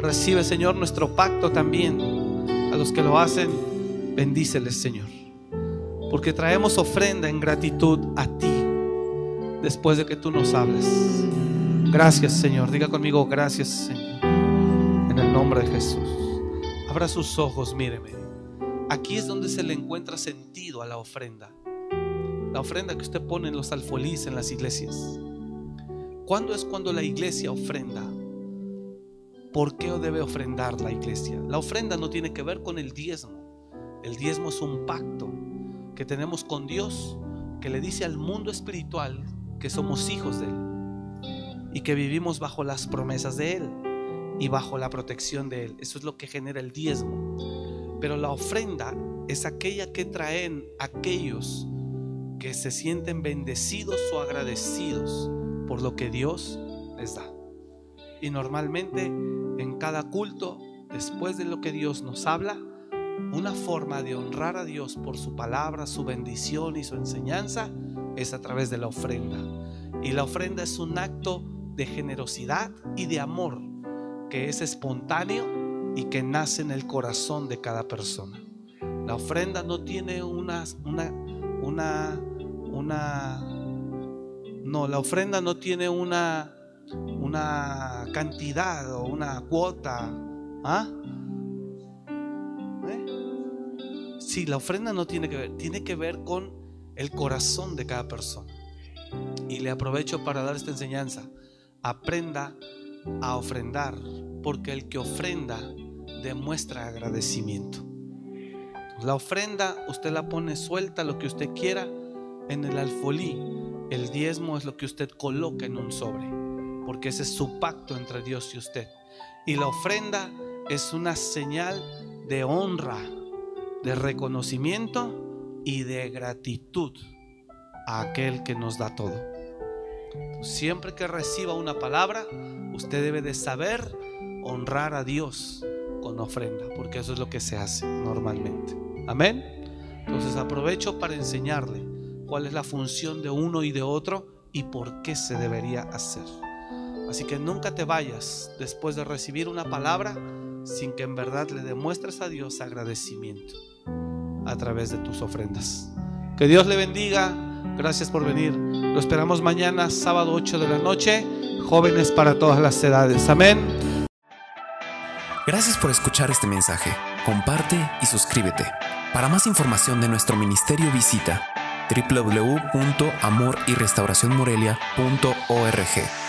Recibe, Señor, nuestro pacto también. Los que lo hacen, bendíceles, Señor. Porque traemos ofrenda en gratitud a ti después de que tú nos hables. Gracias, Señor. Diga conmigo, gracias, Señor. En el nombre de Jesús. Abra sus ojos, míreme. Aquí es donde se le encuentra sentido a la ofrenda. La ofrenda que usted pone en los alfolís en las iglesias. ¿Cuándo es cuando la iglesia ofrenda? ¿Por qué debe ofrendar la iglesia? La ofrenda no tiene que ver con el diezmo. El diezmo es un pacto que tenemos con Dios que le dice al mundo espiritual que somos hijos de Él y que vivimos bajo las promesas de Él y bajo la protección de Él. Eso es lo que genera el diezmo. Pero la ofrenda es aquella que traen aquellos que se sienten bendecidos o agradecidos por lo que Dios les da. Y normalmente en cada culto, después de lo que Dios nos habla, una forma de honrar a Dios por su palabra, su bendición y su enseñanza es a través de la ofrenda. Y la ofrenda es un acto de generosidad y de amor que es espontáneo y que nace en el corazón de cada persona. La ofrenda no tiene una, una, una, una, no, la ofrenda no tiene una, una cantidad o una cuota. ¿Ah? ¿Eh? Sí, la ofrenda no tiene que ver, tiene que ver con el corazón de cada persona. Y le aprovecho para dar esta enseñanza. Aprenda a ofrendar, porque el que ofrenda demuestra agradecimiento. La ofrenda usted la pone suelta, lo que usted quiera, en el alfolí. El diezmo es lo que usted coloca en un sobre, porque ese es su pacto entre Dios y usted. Y la ofrenda es una señal de honra, de reconocimiento y de gratitud a aquel que nos da todo. Siempre que reciba una palabra, usted debe de saber honrar a Dios con ofrenda, porque eso es lo que se hace normalmente. Amén. Entonces aprovecho para enseñarle cuál es la función de uno y de otro y por qué se debería hacer. Así que nunca te vayas después de recibir una palabra sin que en verdad le demuestres a Dios agradecimiento a través de tus ofrendas. Que Dios le bendiga. Gracias por venir. Lo esperamos mañana, sábado 8 de la noche. Jóvenes para todas las edades. Amén. Gracias por escuchar este mensaje. Comparte y suscríbete. Para más información de nuestro ministerio visita www.amoryrestauracionmorelia.org.